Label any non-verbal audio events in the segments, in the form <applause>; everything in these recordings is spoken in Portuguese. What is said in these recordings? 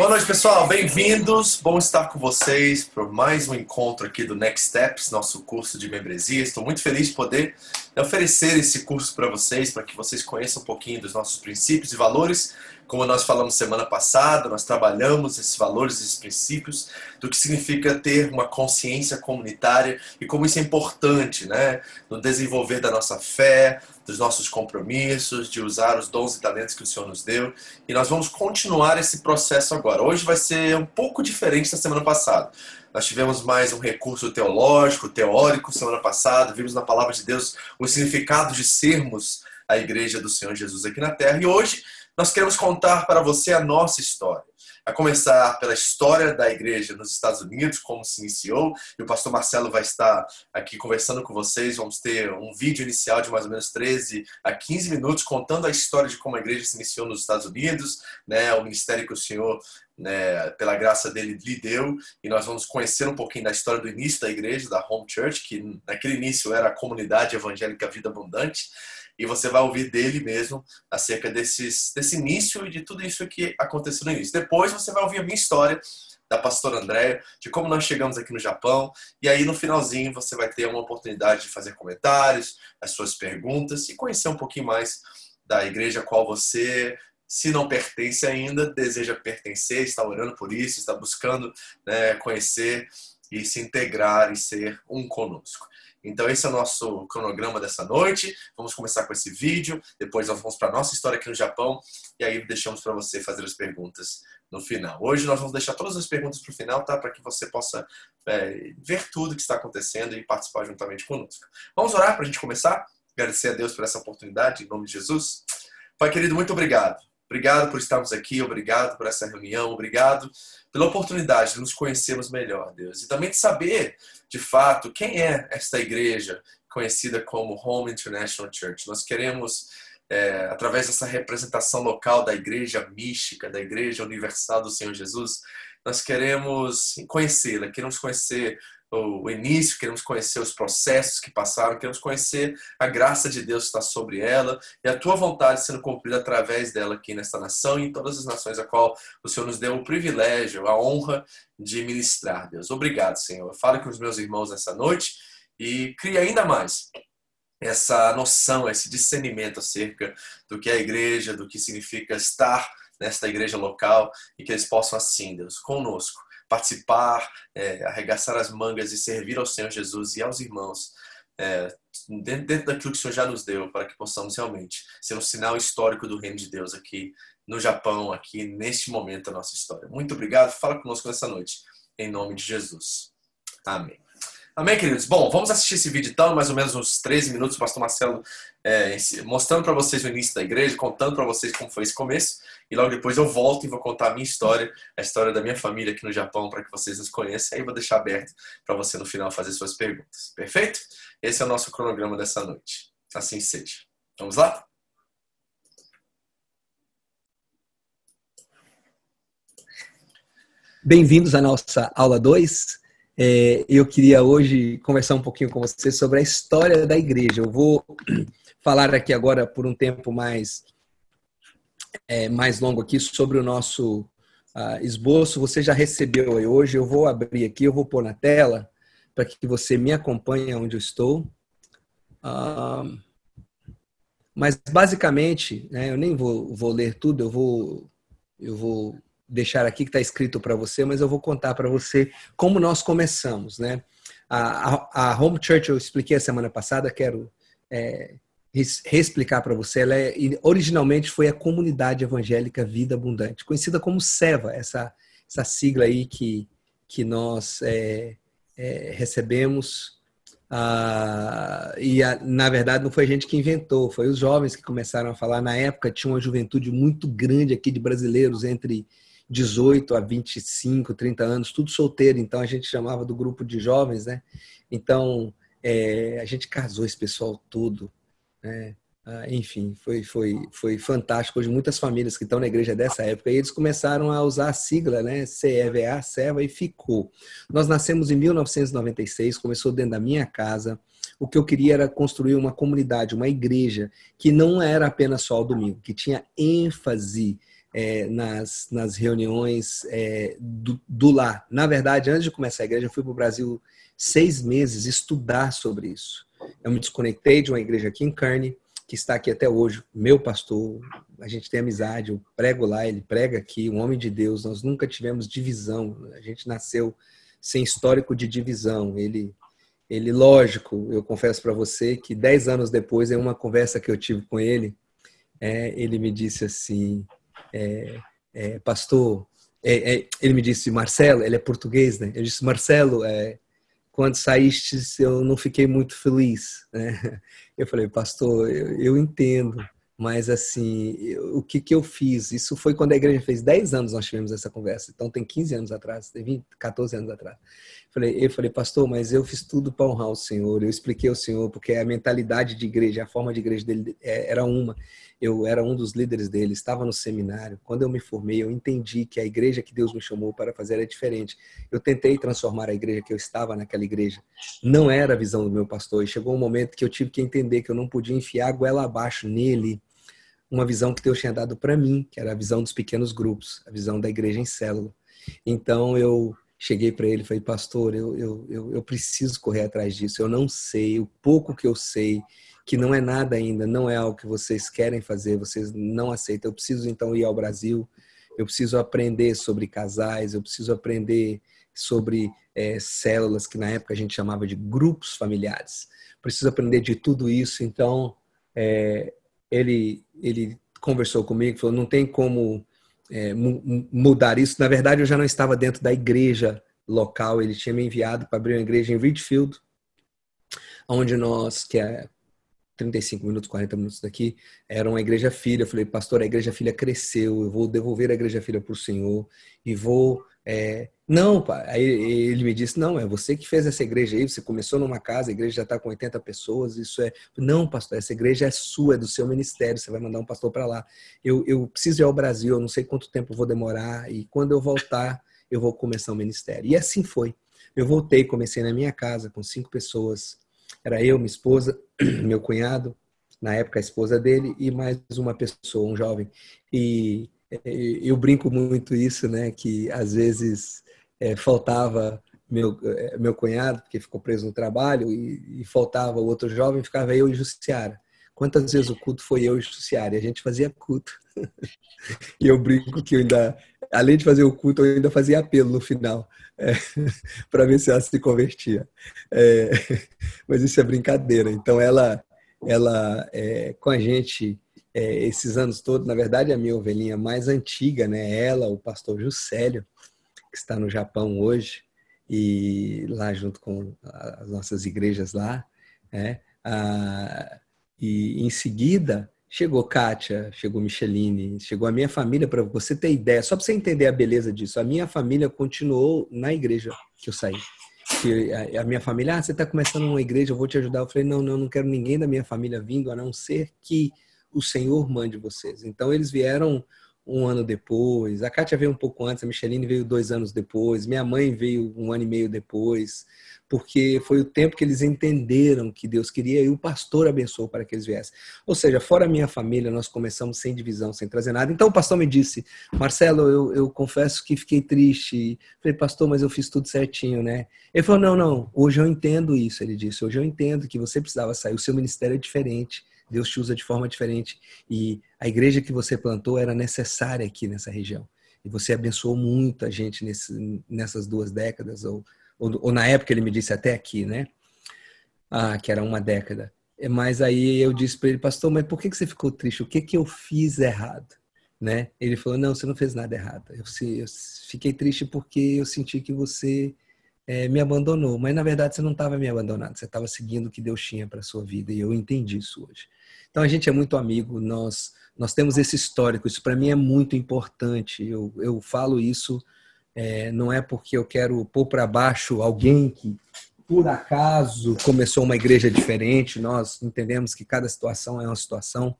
Boa noite, pessoal. Bem-vindos. Bom estar com vocês para mais um encontro aqui do Next Steps, nosso curso de membresia. Estou muito feliz de poder oferecer esse curso para vocês, para que vocês conheçam um pouquinho dos nossos princípios e valores. Como nós falamos semana passada, nós trabalhamos esses valores, esses princípios, do que significa ter uma consciência comunitária e como isso é importante né, no desenvolver da nossa fé, dos nossos compromissos, de usar os dons e talentos que o Senhor nos deu. E nós vamos continuar esse processo agora. Hoje vai ser um pouco diferente da semana passada. Nós tivemos mais um recurso teológico, teórico semana passada, vimos na palavra de Deus o significado de sermos a igreja do Senhor Jesus aqui na terra. E hoje nós queremos contar para você a nossa história a começar pela história da igreja nos Estados Unidos, como se iniciou, e o pastor Marcelo vai estar aqui conversando com vocês. Vamos ter um vídeo inicial de mais ou menos 13 a 15 minutos contando a história de como a igreja se iniciou nos Estados Unidos, né, o ministério que o Senhor né, pela graça dele, lhe deu, e nós vamos conhecer um pouquinho da história do início da igreja, da Home Church, que naquele início era a comunidade evangélica Vida Abundante, e você vai ouvir dele mesmo acerca desses, desse início e de tudo isso que aconteceu no início. Depois você vai ouvir a minha história da pastora Andréia, de como nós chegamos aqui no Japão, e aí no finalzinho você vai ter uma oportunidade de fazer comentários, as suas perguntas e conhecer um pouquinho mais da igreja a qual você se não pertence ainda, deseja pertencer, está orando por isso, está buscando né, conhecer e se integrar e ser um conosco. Então esse é o nosso cronograma dessa noite. Vamos começar com esse vídeo, depois nós vamos para a nossa história aqui no Japão e aí deixamos para você fazer as perguntas no final. Hoje nós vamos deixar todas as perguntas para o final, tá? Para que você possa é, ver tudo que está acontecendo e participar juntamente conosco. Vamos orar para a gente começar? Agradecer a Deus por essa oportunidade, em nome de Jesus. Pai querido, muito obrigado. Obrigado por estarmos aqui, obrigado por essa reunião, obrigado pela oportunidade de nos conhecermos melhor, Deus. E também de saber, de fato, quem é esta igreja conhecida como Home International Church. Nós queremos, é, através dessa representação local da igreja mística, da igreja universal do Senhor Jesus, nós queremos conhecê-la, queremos conhecer o início, queremos conhecer os processos que passaram, queremos conhecer a graça de Deus que está sobre ela e a tua vontade sendo cumprida através dela aqui nesta nação e em todas as nações a qual o Senhor nos deu o privilégio, a honra de ministrar, Deus. Obrigado, Senhor. Fale com os meus irmãos nessa noite e crie ainda mais essa noção, esse discernimento acerca do que é a igreja, do que significa estar nesta igreja local e que eles possam assim, Deus, conosco participar, é, arregaçar as mangas e servir ao Senhor Jesus e aos irmãos é, dentro, dentro daquilo que o Senhor já nos deu, para que possamos realmente ser um sinal histórico do reino de Deus aqui no Japão, aqui neste momento da nossa história. Muito obrigado, fala conosco nessa noite, em nome de Jesus. Amém. Amém, queridos? Bom, vamos assistir esse vídeo então, mais ou menos uns 13 minutos, o pastor Marcelo é, mostrando para vocês o início da igreja, contando para vocês como foi esse começo, e logo depois eu volto e vou contar a minha história, a história da minha família aqui no Japão, para que vocês nos conheçam, e aí vou deixar aberto para você no final fazer suas perguntas. Perfeito? Esse é o nosso cronograma dessa noite. Assim seja. Vamos lá? Bem-vindos à nossa aula 2. É, eu queria hoje conversar um pouquinho com você sobre a história da igreja. Eu vou <clears throat> falar aqui agora por um tempo mais é, mais longo aqui sobre o nosso uh, esboço. Você já recebeu hoje. Eu vou abrir aqui, eu vou pôr na tela para que você me acompanhe onde eu estou. Uh, mas basicamente, né, eu nem vou, vou ler tudo. Eu vou eu vou deixar aqui que está escrito para você, mas eu vou contar para você como nós começamos, né? A, a, a, Home Church eu expliquei a semana passada, quero é, reexplicar para você. Ela é, originalmente foi a Comunidade Evangélica Vida Abundante, conhecida como SEVA, essa, essa sigla aí que, que nós é, é, recebemos. Ah, e a, na verdade não foi a gente que inventou, foi os jovens que começaram a falar. Na época tinha uma juventude muito grande aqui de brasileiros entre 18 a 25, 30 anos, tudo solteiro, então a gente chamava do grupo de jovens, né? Então é, a gente casou esse pessoal todo, né? Ah, enfim, foi, foi, foi fantástico. Hoje, muitas famílias que estão na igreja dessa época, eles começaram a usar a sigla, né? CEVA, CEVA, e ficou. Nós nascemos em 1996, começou dentro da minha casa. O que eu queria era construir uma comunidade, uma igreja, que não era apenas só o domingo, que tinha ênfase é, nas, nas reuniões é, do, do lar. Na verdade, antes de começar a igreja, eu fui para o Brasil seis meses estudar sobre isso. Eu me desconectei de uma igreja aqui em Kearney, que está aqui até hoje, meu pastor, a gente tem amizade, eu prego lá, ele prega aqui, um homem de Deus, nós nunca tivemos divisão, a gente nasceu sem histórico de divisão, ele, ele lógico, eu confesso para você que dez anos depois, em uma conversa que eu tive com ele, é, ele me disse assim, é, é, pastor, é, é, ele me disse, Marcelo, ele é português, né? Ele disse, Marcelo, é, quando saíste, eu não fiquei muito feliz. Né? <laughs> Eu falei, pastor, eu, eu entendo, mas assim, eu, o que, que eu fiz? Isso foi quando a igreja fez 10 anos nós tivemos essa conversa, então tem 15 anos atrás, tem 20, 14 anos atrás. Falei, eu falei, pastor, mas eu fiz tudo para honrar o Senhor, eu expliquei ao Senhor, porque a mentalidade de igreja, a forma de igreja dele é, era uma eu era um dos líderes dele, estava no seminário. Quando eu me formei, eu entendi que a igreja que Deus me chamou para fazer era diferente. Eu tentei transformar a igreja que eu estava naquela igreja. Não era a visão do meu pastor. E chegou um momento que eu tive que entender que eu não podia enfiar a goela abaixo nele uma visão que Deus tinha dado para mim, que era a visão dos pequenos grupos, a visão da igreja em célula. Então eu cheguei para ele e falei, pastor, eu, eu, eu, eu preciso correr atrás disso. Eu não sei, o pouco que eu sei que não é nada ainda, não é algo que vocês querem fazer, vocês não aceitam. Eu preciso então ir ao Brasil, eu preciso aprender sobre casais, eu preciso aprender sobre é, células, que na época a gente chamava de grupos familiares. Preciso aprender de tudo isso. Então, é, ele, ele conversou comigo, falou: não tem como é, mudar isso. Na verdade, eu já não estava dentro da igreja local, ele tinha me enviado para abrir uma igreja em Ridgefield, onde nós, que é 35 minutos, 40 minutos daqui, era uma igreja filha. Eu falei, pastor, a igreja filha cresceu, eu vou devolver a igreja filha para o Senhor e vou. É... Não, pai. Aí ele me disse: não, é você que fez essa igreja aí, você começou numa casa, a igreja já está com 80 pessoas, isso é. Não, pastor, essa igreja é sua, é do seu ministério, você vai mandar um pastor para lá. Eu, eu preciso ir ao Brasil, eu não sei quanto tempo vou demorar, e quando eu voltar, eu vou começar o ministério. E assim foi. Eu voltei, comecei na minha casa com cinco pessoas era eu, minha esposa, <clears throat> meu cunhado, na época a esposa dele, e mais uma pessoa, um jovem. E eu brinco muito isso, né? Que às vezes é, faltava meu, é, meu cunhado, porque ficou preso no trabalho, e, e faltava o outro jovem, ficava eu e Jussiara. Quantas vezes o culto foi eu e Jussiara? E a gente fazia culto. <laughs> e eu brinco que eu ainda, além de fazer o culto, eu ainda fazia apelo no final é, <laughs> para ver se ela se convertia. É, <laughs> mas isso é brincadeira. Então ela, ela é, com a gente é, esses anos todos, na verdade a minha ovelhinha mais antiga, né? Ela, o pastor Juscelio, que está no Japão hoje e lá junto com as nossas igrejas lá, né? Ah, e em seguida Chegou Kátia, chegou Micheline, chegou a minha família, para você ter ideia, só para você entender a beleza disso. A minha família continuou na igreja que eu saí. Que a minha família, ah, você está começando uma igreja, eu vou te ajudar. Eu falei, não, não, não quero ninguém da minha família vindo, a não ser que o Senhor mande vocês. Então eles vieram um ano depois, a Kátia veio um pouco antes, a Micheline veio dois anos depois, minha mãe veio um ano e meio depois porque foi o tempo que eles entenderam que Deus queria e o pastor abençoou para que eles viessem. Ou seja, fora a minha família, nós começamos sem divisão, sem trazer nada. Então o pastor me disse, Marcelo, eu, eu confesso que fiquei triste. Falei, pastor, mas eu fiz tudo certinho, né? Ele falou, não, não, hoje eu entendo isso. Ele disse, hoje eu entendo que você precisava sair, o seu ministério é diferente. Deus te usa de forma diferente. E a igreja que você plantou era necessária aqui nessa região. E você abençoou muita gente nesse, nessas duas décadas, ou ou, ou, na época ele me disse até aqui, né? Ah, que era uma década. Mas aí eu disse para ele, pastor, mas por que, que você ficou triste? O que, que eu fiz errado? Né? Ele falou, não, você não fez nada errado. Eu, eu fiquei triste porque eu senti que você é, me abandonou. Mas na verdade você não estava me abandonando, você estava seguindo o que Deus tinha para sua vida. E eu entendi isso hoje. Então a gente é muito amigo, nós, nós temos esse histórico, isso para mim é muito importante. Eu, eu falo isso é, não é porque eu quero pôr para baixo alguém que, por acaso, começou uma igreja diferente. Nós entendemos que cada situação é uma situação,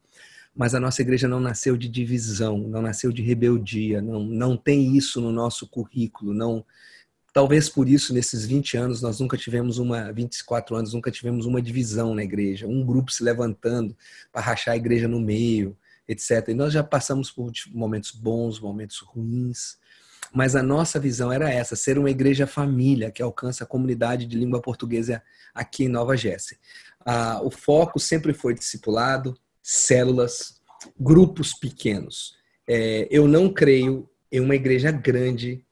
mas a nossa igreja não nasceu de divisão, não nasceu de rebeldia, não, não tem isso no nosso currículo. não Talvez por isso, nesses 20 anos, nós nunca tivemos uma, 24 anos, nunca tivemos uma divisão na igreja, um grupo se levantando para rachar a igreja no meio. etc. E nós já passamos por momentos bons, momentos ruins, mas a nossa visão era essa: ser uma igreja família que alcança a comunidade de língua portuguesa aqui em Nova Jersey. Ah, o foco sempre foi discipulado, células, grupos pequenos. É, eu não creio em uma igreja grande.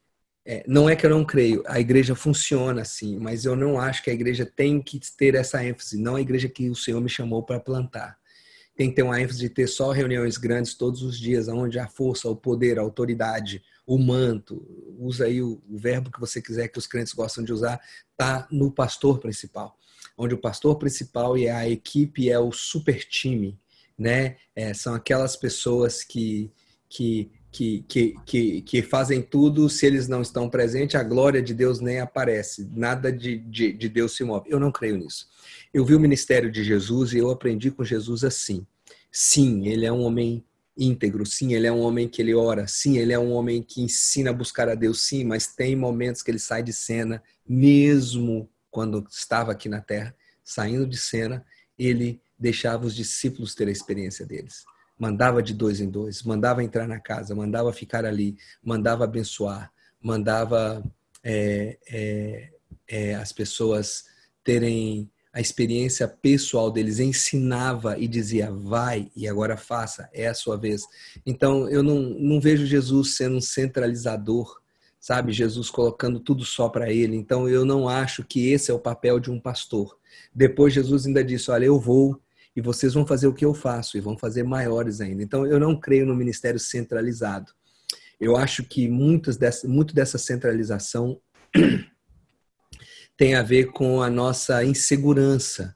É, não é que eu não creio, a igreja funciona assim, mas eu não acho que a igreja tem que ter essa ênfase, não a igreja que o Senhor me chamou para plantar tem que ter uma ênfase de ter só reuniões grandes todos os dias, onde a força, o poder, a autoridade, o manto, usa aí o, o verbo que você quiser, que os crentes gostam de usar, está no pastor principal. Onde o pastor principal e a equipe é o super time, né? É, são aquelas pessoas que, que, que, que, que, que, fazem tudo, se eles não estão presentes, a glória de Deus nem aparece, nada de, de, de Deus se move. Eu não creio nisso. Eu vi o ministério de Jesus e eu aprendi com Jesus assim. Sim, ele é um homem íntegro, sim, ele é um homem que ele ora, sim, ele é um homem que ensina a buscar a Deus, sim, mas tem momentos que ele sai de cena, mesmo quando estava aqui na terra, saindo de cena, ele deixava os discípulos ter a experiência deles. Mandava de dois em dois, mandava entrar na casa, mandava ficar ali, mandava abençoar, mandava é, é, é, as pessoas terem a experiência pessoal deles, ensinava e dizia, vai e agora faça, é a sua vez. Então, eu não, não vejo Jesus sendo um centralizador, sabe? Jesus colocando tudo só para ele. Então, eu não acho que esse é o papel de um pastor. Depois, Jesus ainda disse: Olha, eu vou e vocês vão fazer o que eu faço e vão fazer maiores ainda. Então, eu não creio no ministério centralizado. Eu acho que muitas dessa, muito dessa centralização <clears throat> tem a ver com a nossa insegurança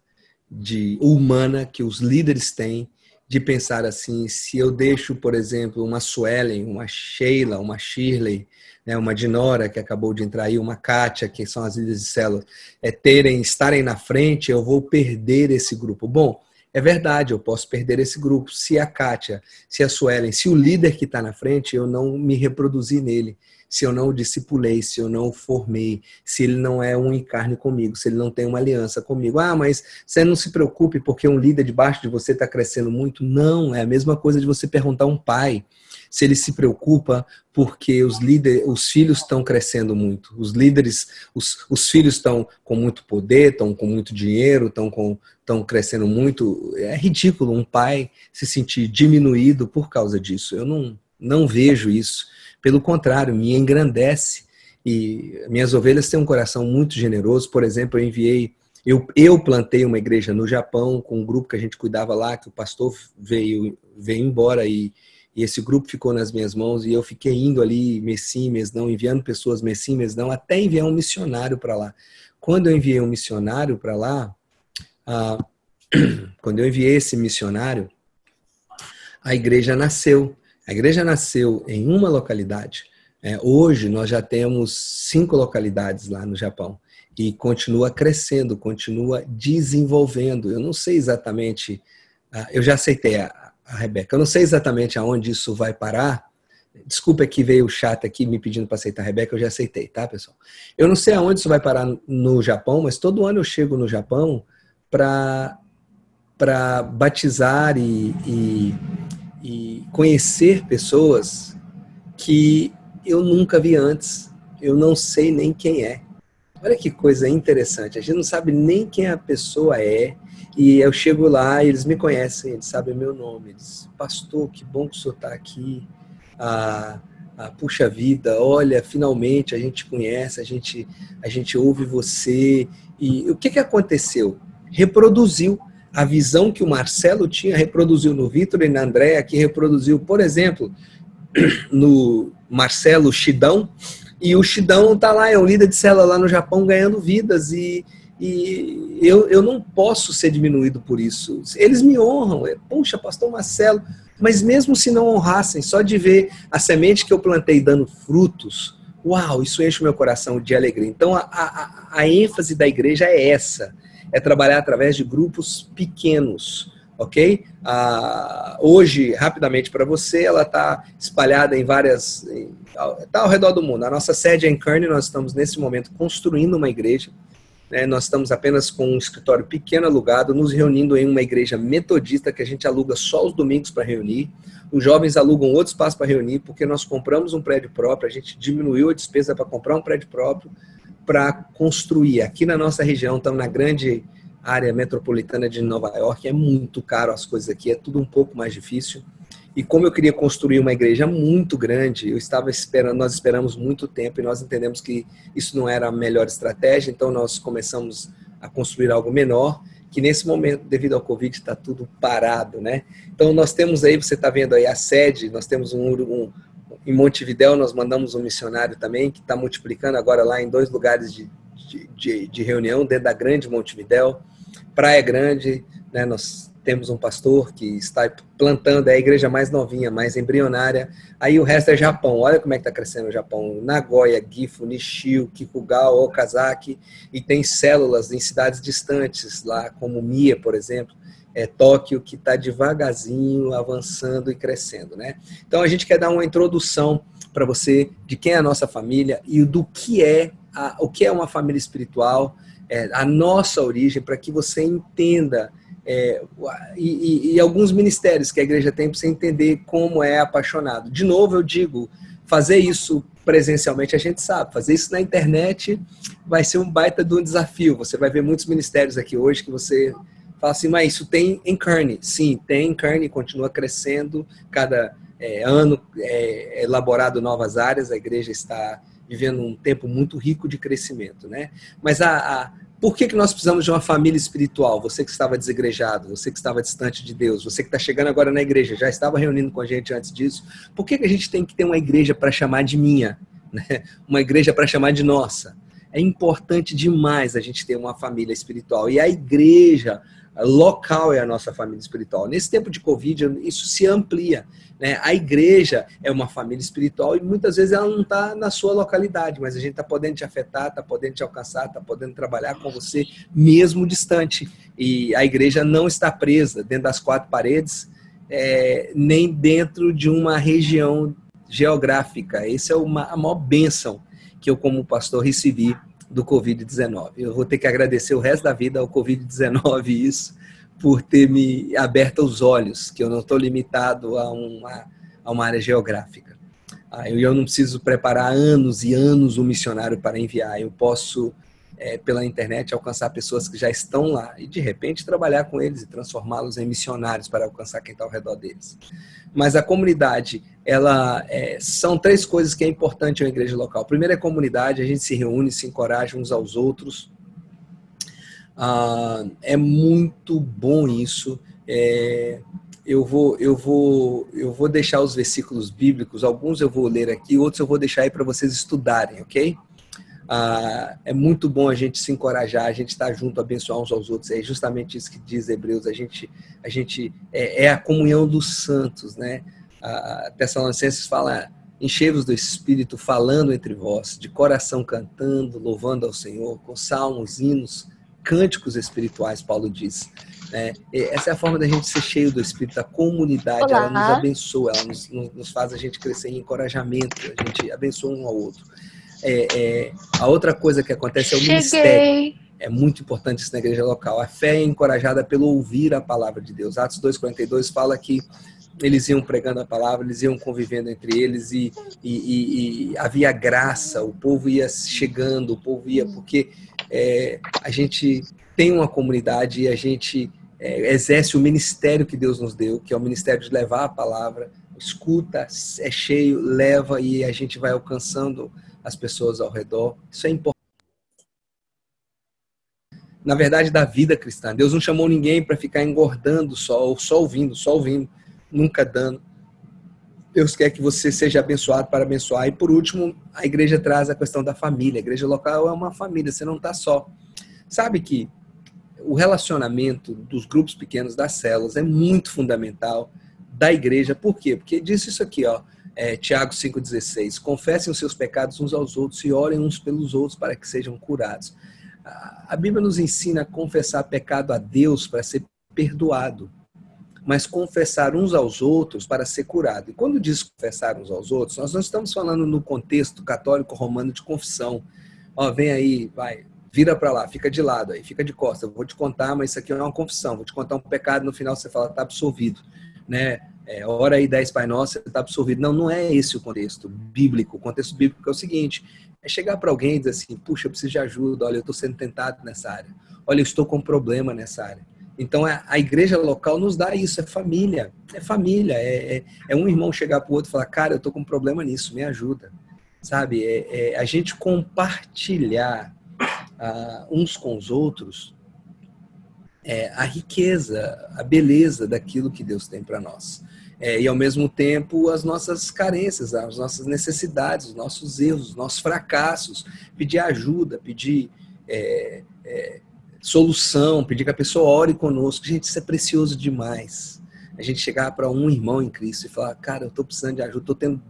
de humana que os líderes têm de pensar assim, se eu deixo, por exemplo, uma Suelen, uma Sheila, uma Shirley, né, uma Dinora que acabou de entrar aí, uma Kátia, que são as líderes de célula, é, terem, estarem na frente, eu vou perder esse grupo. Bom, é verdade, eu posso perder esse grupo. Se a Kátia, se a Suelen, se o líder que está na frente, eu não me reproduzir nele se eu não o discipulei, se eu não o formei, se ele não é um em carne comigo, se ele não tem uma aliança comigo. Ah, mas você não se preocupe porque um líder debaixo de você está crescendo muito. Não, é a mesma coisa de você perguntar a um pai se ele se preocupa porque os líderes, os filhos estão crescendo muito. Os líderes, os, os filhos estão com muito poder, estão com muito dinheiro, estão com estão crescendo muito. É ridículo um pai se sentir diminuído por causa disso. Eu não não vejo isso. Pelo contrário, me engrandece. E minhas ovelhas têm um coração muito generoso. Por exemplo, eu enviei, eu, eu plantei uma igreja no Japão com um grupo que a gente cuidava lá, que o pastor veio, veio embora e, e esse grupo ficou nas minhas mãos e eu fiquei indo ali mês sim, mês não, enviando pessoas mês sim, mês não, até enviar um missionário para lá. Quando eu enviei um missionário para lá, ah, <clears throat> quando eu enviei esse missionário, a igreja nasceu. A igreja nasceu em uma localidade. É, hoje nós já temos cinco localidades lá no Japão e continua crescendo, continua desenvolvendo. Eu não sei exatamente, uh, eu já aceitei a, a Rebeca, eu não sei exatamente aonde isso vai parar. Desculpa que veio o chat aqui me pedindo para aceitar a Rebeca, eu já aceitei, tá, pessoal? Eu não sei aonde isso vai parar no Japão, mas todo ano eu chego no Japão para batizar e, e e conhecer pessoas que eu nunca vi antes, eu não sei nem quem é. Olha que coisa interessante, a gente não sabe nem quem a pessoa é, e eu chego lá e eles me conhecem, eles sabem meu nome, eles, pastor, que bom que o senhor está aqui, ah, ah, puxa vida, olha, finalmente a gente conhece, a gente, a gente ouve você, e o que, que aconteceu? Reproduziu a visão que o Marcelo tinha, reproduziu no Vitor e na Andréa, que reproduziu, por exemplo, <clears throat> no Marcelo Chidão, e o Chidão está lá, é um líder de célula lá no Japão, ganhando vidas, e, e eu, eu não posso ser diminuído por isso. Eles me honram, é, puxa, pastor Marcelo, mas mesmo se não honrassem, só de ver a semente que eu plantei dando frutos, uau, isso enche o meu coração de alegria. Então, a, a, a ênfase da igreja é essa, é trabalhar através de grupos pequenos, ok? Ah, hoje, rapidamente para você, ela está espalhada em várias. Está ao redor do mundo. A nossa sede é em Kearney, nós estamos nesse momento construindo uma igreja. Né? Nós estamos apenas com um escritório pequeno alugado, nos reunindo em uma igreja metodista que a gente aluga só os domingos para reunir. Os jovens alugam outro espaço para reunir, porque nós compramos um prédio próprio, a gente diminuiu a despesa para comprar um prédio próprio para construir. Aqui na nossa região, estamos na grande área metropolitana de Nova York, é muito caro as coisas aqui, é tudo um pouco mais difícil. E como eu queria construir uma igreja muito grande, eu estava esperando, nós esperamos muito tempo e nós entendemos que isso não era a melhor estratégia, então nós começamos a construir algo menor, que nesse momento, devido ao Covid, está tudo parado, né? Então nós temos aí, você está vendo aí a sede, nós temos um, um em Montevidéu, nós mandamos um missionário também, que está multiplicando agora lá em dois lugares de, de, de, reunião, dentro da grande Montevidéu, Praia Grande, né? Nós temos um pastor que está plantando, é a igreja mais novinha, mais embrionária. Aí o resto é Japão. Olha como é que está crescendo o Japão. Nagoya, Gifu, Nishio, Kikugawa, Okazaki. E tem células em cidades distantes, lá como Mia, por exemplo. É Tóquio, que está devagarzinho avançando e crescendo. Né? Então a gente quer dar uma introdução para você de quem é a nossa família e do que é a, o que é uma família espiritual, é, a nossa origem, para que você entenda é, e, e, e, alguns ministérios que a igreja tem para você entender como é apaixonado. De novo, eu digo, fazer isso presencialmente a gente sabe, fazer isso na internet vai ser um baita de um desafio. Você vai ver muitos ministérios aqui hoje que você fala assim, mas isso tem em. Sim, tem em carne, continua crescendo, cada é, ano é elaborado novas áreas, a igreja está vivendo um tempo muito rico de crescimento, né? Mas a, a por que, que nós precisamos de uma família espiritual? Você que estava desegrejado, você que estava distante de Deus, você que está chegando agora na igreja, já estava reunindo com a gente antes disso. Por que, que a gente tem que ter uma igreja para chamar de minha? <laughs> Né? Uma igreja para chamar de nossa? É importante demais a gente ter uma família espiritual. E a igreja local é a nossa família espiritual. Nesse tempo de Covid, isso se amplia. Né? A igreja é uma família espiritual e muitas vezes ela não está na sua localidade, mas a gente está podendo te afetar, está podendo te alcançar, está podendo trabalhar com você mesmo distante. E a igreja não está presa dentro das quatro paredes, é, nem dentro de uma região geográfica. Essa é uma, a maior bênção que eu, como pastor, recebi do Covid-19. Eu vou ter que agradecer o resto da vida ao Covid-19 isso, por ter me aberto os olhos, que eu não estou limitado a uma, a uma área geográfica. Ah, eu, eu não preciso preparar anos e anos um missionário para enviar. Eu posso, é, pela internet, alcançar pessoas que já estão lá e, de repente, trabalhar com eles e transformá-los em missionários para alcançar quem está ao redor deles. Mas a comunidade, ela é, são três coisas que é importante a igreja local. Primeiro é comunidade, a gente se reúne, se encoraja uns aos outros, ah, é muito bom isso. É, eu vou, eu vou, eu vou deixar os versículos bíblicos. Alguns eu vou ler aqui, outros eu vou deixar aí para vocês estudarem, ok? Ah, é muito bom a gente se encorajar, a gente estar tá junto, abençoar uns aos outros. É justamente isso que diz Hebreus. A gente, a gente é, é a comunhão dos santos, né? A Tessalonicenses fala enchei-vos do Espírito, falando entre vós, de coração cantando, louvando ao Senhor, com salmos, hinos cânticos espirituais, Paulo diz. Né? Essa é a forma da gente ser cheio do Espírito, a comunidade, Olá. ela nos abençoa, ela nos, nos, faz a gente crescer em encorajamento, a gente abençoa um ao outro. É, é, a outra coisa que acontece é o Cheguei. ministério. É muito importante isso na igreja local. A fé é encorajada pelo ouvir a palavra de Deus. Atos 2,42 fala que eles iam pregando a palavra, eles iam convivendo entre eles e, e, e, e havia graça, o povo ia chegando, o povo ia, porque é, a gente tem uma comunidade e a gente é, exerce o ministério que Deus nos deu, que é o ministério de levar a palavra, escuta, é cheio, leva e a gente vai alcançando as pessoas ao redor. Isso é importante. Na verdade, da vida cristã. Deus não chamou ninguém para ficar engordando só, ou só ouvindo, só ouvindo, nunca dando. Deus quer que você seja abençoado para abençoar. E por último, a igreja traz a questão da família. A igreja local é uma família, você não está só. Sabe que o relacionamento dos grupos pequenos, das células, é muito fundamental da igreja. Por quê? Porque diz isso aqui, ó, é, Tiago 5,16. Confessem os seus pecados uns aos outros e orem uns pelos outros para que sejam curados. A Bíblia nos ensina a confessar pecado a Deus para ser perdoado mas confessar uns aos outros para ser curado. E quando diz confessar uns aos outros, nós não estamos falando no contexto católico romano de confissão. Ó, vem aí, vai, vira para lá, fica de lado aí, fica de costas. Eu vou te contar, mas isso aqui é uma confissão. Vou te contar um pecado, no final você fala, tá absolvido, né? É, hora aí 10 Pai Nosso, você tá absolvido. Não, não é esse o contexto bíblico. O contexto bíblico é o seguinte: é chegar para alguém e dizer assim, puxa, eu preciso de ajuda, olha, eu estou sendo tentado nessa área. Olha, eu estou com um problema nessa área. Então a, a igreja local nos dá isso, é família, é família, é, é, é um irmão chegar para o outro e falar, cara, eu estou com um problema nisso, me ajuda, sabe? É, é a gente compartilhar uh, uns com os outros é, a riqueza, a beleza daquilo que Deus tem para nós. É, e ao mesmo tempo as nossas carências, as nossas necessidades, os nossos erros, os nossos fracassos, pedir ajuda, pedir é, é, solução, pedir que a pessoa ore conosco. Gente, isso é precioso demais. A gente chegar para um irmão em Cristo e falar, cara, eu estou precisando de ajuda, estou tendo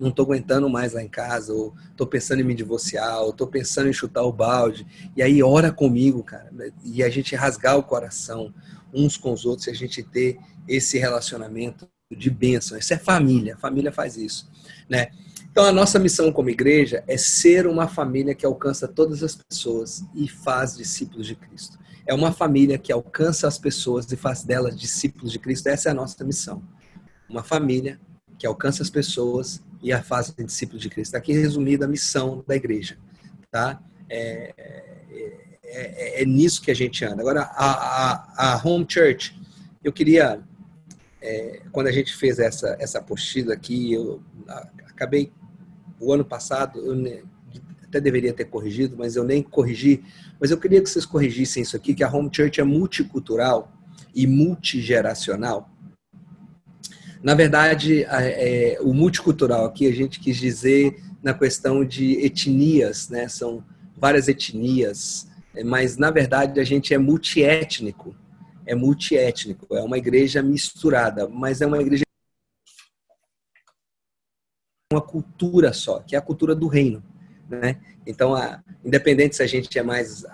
não estou aguentando mais lá em casa, ou estou pensando em me divorciar, ou estou pensando em chutar o balde. E aí ora comigo, cara, e a gente rasgar o coração uns com os outros, e a gente ter esse relacionamento de bênção. Isso é família, a família faz isso, né? Então a nossa missão como igreja é ser uma família que alcança todas as pessoas e faz discípulos de Cristo. É uma família que alcança as pessoas e faz delas discípulos de Cristo. Essa é a nossa missão. Uma família que alcança as pessoas e a de discípulos de Cristo. Aqui resumida a missão da igreja, tá? É, é, é, é, nisso que a gente anda. Agora, a, a, a Home Church, eu queria, é, quando a gente fez essa, essa apostila aqui, eu acabei, o ano passado, eu até deveria ter corrigido, mas eu nem corrigi, mas eu queria que vocês corrigissem isso aqui, que a Home Church é multicultural e multigeracional, na verdade, é, o multicultural aqui a gente quis dizer na questão de etnias, né? São várias etnias, mas na verdade a gente é multiétnico. É multiétnico, é uma igreja misturada, mas é uma igreja uma cultura só, que é a cultura do reino, né? Então, a, independente se a gente é mais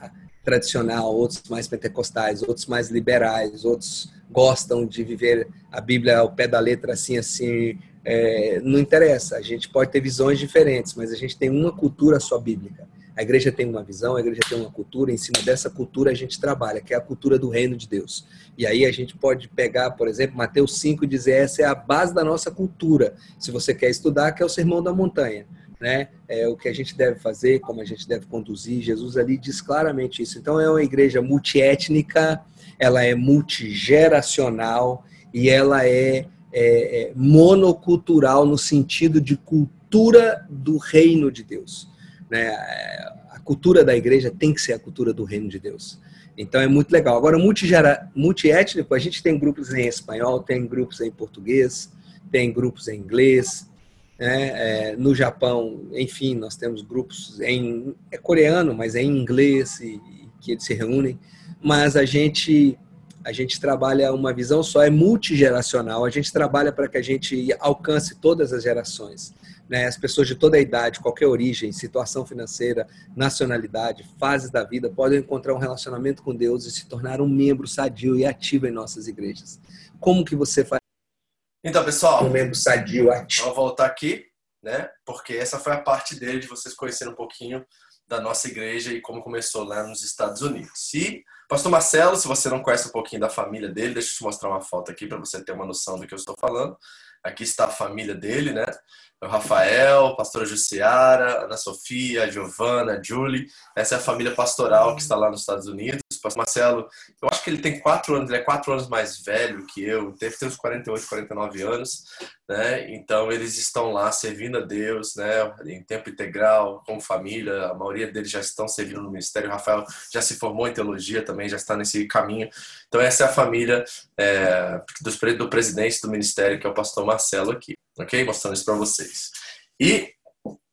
tradicional, outros mais pentecostais, outros mais liberais, outros gostam de viver a Bíblia ao pé da letra assim, assim, é, não interessa. A gente pode ter visões diferentes, mas a gente tem uma cultura só bíblica. A igreja tem uma visão, a igreja tem uma cultura, em cima dessa cultura a gente trabalha, que é a cultura do reino de Deus. E aí a gente pode pegar, por exemplo, Mateus 5 e dizer essa é a base da nossa cultura. Se você quer estudar, que é o Sermão da Montanha. Né? É o que a gente deve fazer, como a gente deve conduzir. Jesus ali diz claramente isso. Então é uma igreja multiétnica, ela é multigeracional e ela é, é, é monocultural no sentido de cultura do reino de Deus. Né? A cultura da igreja tem que ser a cultura do reino de Deus. Então é muito legal. Agora, multiétnico, a gente tem grupos em espanhol, tem grupos em português, tem grupos em inglês. Né? É, no Japão, enfim, nós temos grupos em é coreano, mas é em inglês e, e que eles se reúnem mas a gente a gente trabalha uma visão só, é multigeracional. A gente trabalha para que a gente alcance todas as gerações. Né? As pessoas de toda a idade, qualquer origem, situação financeira, nacionalidade, fases da vida, podem encontrar um relacionamento com Deus e se tornar um membro sadio e ativo em nossas igrejas. Como que você faz? Então, pessoal, um membro sadio, ativo. Vamos voltar aqui, né? Porque essa foi a parte dele de vocês conhecerem um pouquinho da nossa igreja e como começou lá nos Estados Unidos. E Pastor Marcelo, se você não conhece um pouquinho da família dele, deixa eu te mostrar uma foto aqui para você ter uma noção do que eu estou falando. Aqui está a família dele, né? O Rafael, pastora Jussiara, Ana Sofia, Giovana, Julie. Essa é a família pastoral que está lá nos Estados Unidos. Pastor Marcelo, eu acho que ele tem quatro anos, ele é quatro anos mais velho que eu, deve ter uns 48, 49 anos, né? Então eles estão lá servindo a Deus, né? Em tempo integral, com família. A maioria deles já estão servindo no ministério. O Rafael já se formou em teologia também, já está nesse caminho. Então essa é a família é, do presidente do ministério, que é o pastor Marcelo aqui, ok? Mostrando isso para vocês. E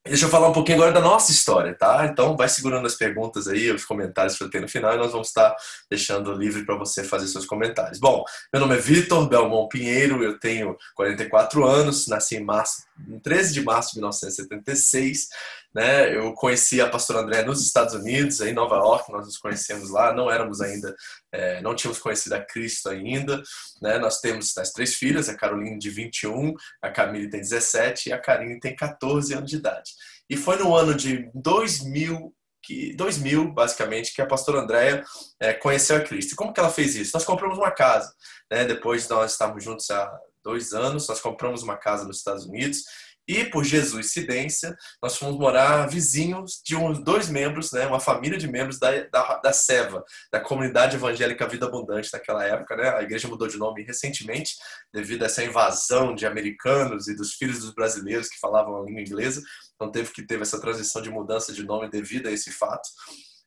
Deixa eu falar um pouquinho agora da nossa história, tá? Então vai segurando as perguntas aí, os comentários que eu tenho no final e nós vamos estar deixando livre para você fazer seus comentários. Bom, meu nome é Vitor Belmont Pinheiro, eu tenho 44 anos, nasci em março, em 13 de março de 1976, né? Eu conheci a pastora André nos Estados Unidos, em Nova York, nós nos conhecemos lá, não éramos ainda, é, não tínhamos conhecido a Cristo ainda, né? Nós temos as três filhas, a Caroline de 21, a Camille tem 17 e a Karine tem 14 anos de idade. E foi no ano de 2000 que 2000, basicamente, que a pastora Andréia é, conheceu a Cristo. E como que ela fez isso? Nós compramos uma casa, né? Depois de nós estarmos juntos há dois anos, nós compramos uma casa nos Estados Unidos e por jesuicidência, nós fomos morar vizinhos de uns dois membros, né, uma família de membros da, da, da SEVA, da Comunidade Evangélica Vida Abundante naquela época. Né? A igreja mudou de nome recentemente, devido a essa invasão de americanos e dos filhos dos brasileiros que falavam a língua inglesa. Então teve que ter essa transição de mudança de nome devido a esse fato.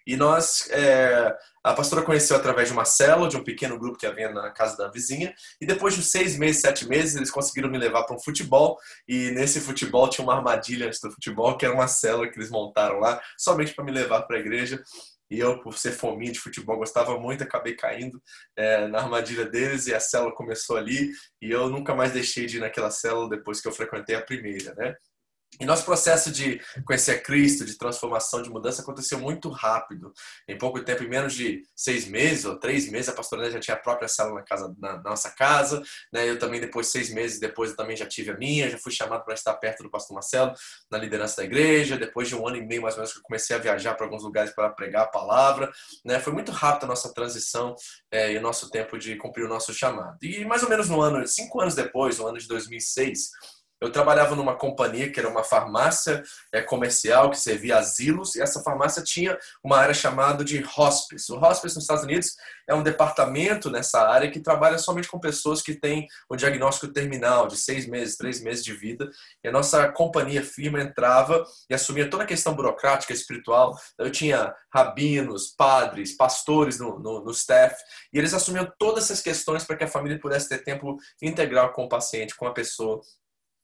E nós, é, a pastora conheceu através de uma célula, de um pequeno grupo que havia na casa da vizinha. E depois de seis meses, sete meses, eles conseguiram me levar para um futebol. E nesse futebol tinha uma armadilha antes do futebol, que era uma célula que eles montaram lá, somente para me levar para a igreja. E eu, por ser fominha de futebol, gostava muito, acabei caindo é, na armadilha deles e a célula começou ali. E eu nunca mais deixei de ir naquela célula depois que eu frequentei a primeira, né? E nosso processo de conhecer Cristo, de transformação, de mudança, aconteceu muito rápido. Em pouco tempo, em menos de seis meses ou três meses, a pastora já tinha a própria célula na, casa, na nossa casa. Né? Eu também, depois, seis meses depois, eu também já tive a minha. Já fui chamado para estar perto do pastor Marcelo, na liderança da igreja. Depois de um ano e meio, mais ou menos, que eu comecei a viajar para alguns lugares para pregar a palavra. Né? Foi muito rápido a nossa transição é, e o nosso tempo de cumprir o nosso chamado. E mais ou menos no ano, cinco anos depois, no ano de 2006, eu trabalhava numa companhia que era uma farmácia é, comercial que servia asilos e essa farmácia tinha uma área chamada de hospice. O hospice nos Estados Unidos é um departamento nessa área que trabalha somente com pessoas que têm o diagnóstico terminal de seis meses, três meses de vida. E a nossa companhia firma entrava e assumia toda a questão burocrática, espiritual. Eu tinha rabinos, padres, pastores no, no, no staff e eles assumiam todas essas questões para que a família pudesse ter tempo integral com o paciente, com a pessoa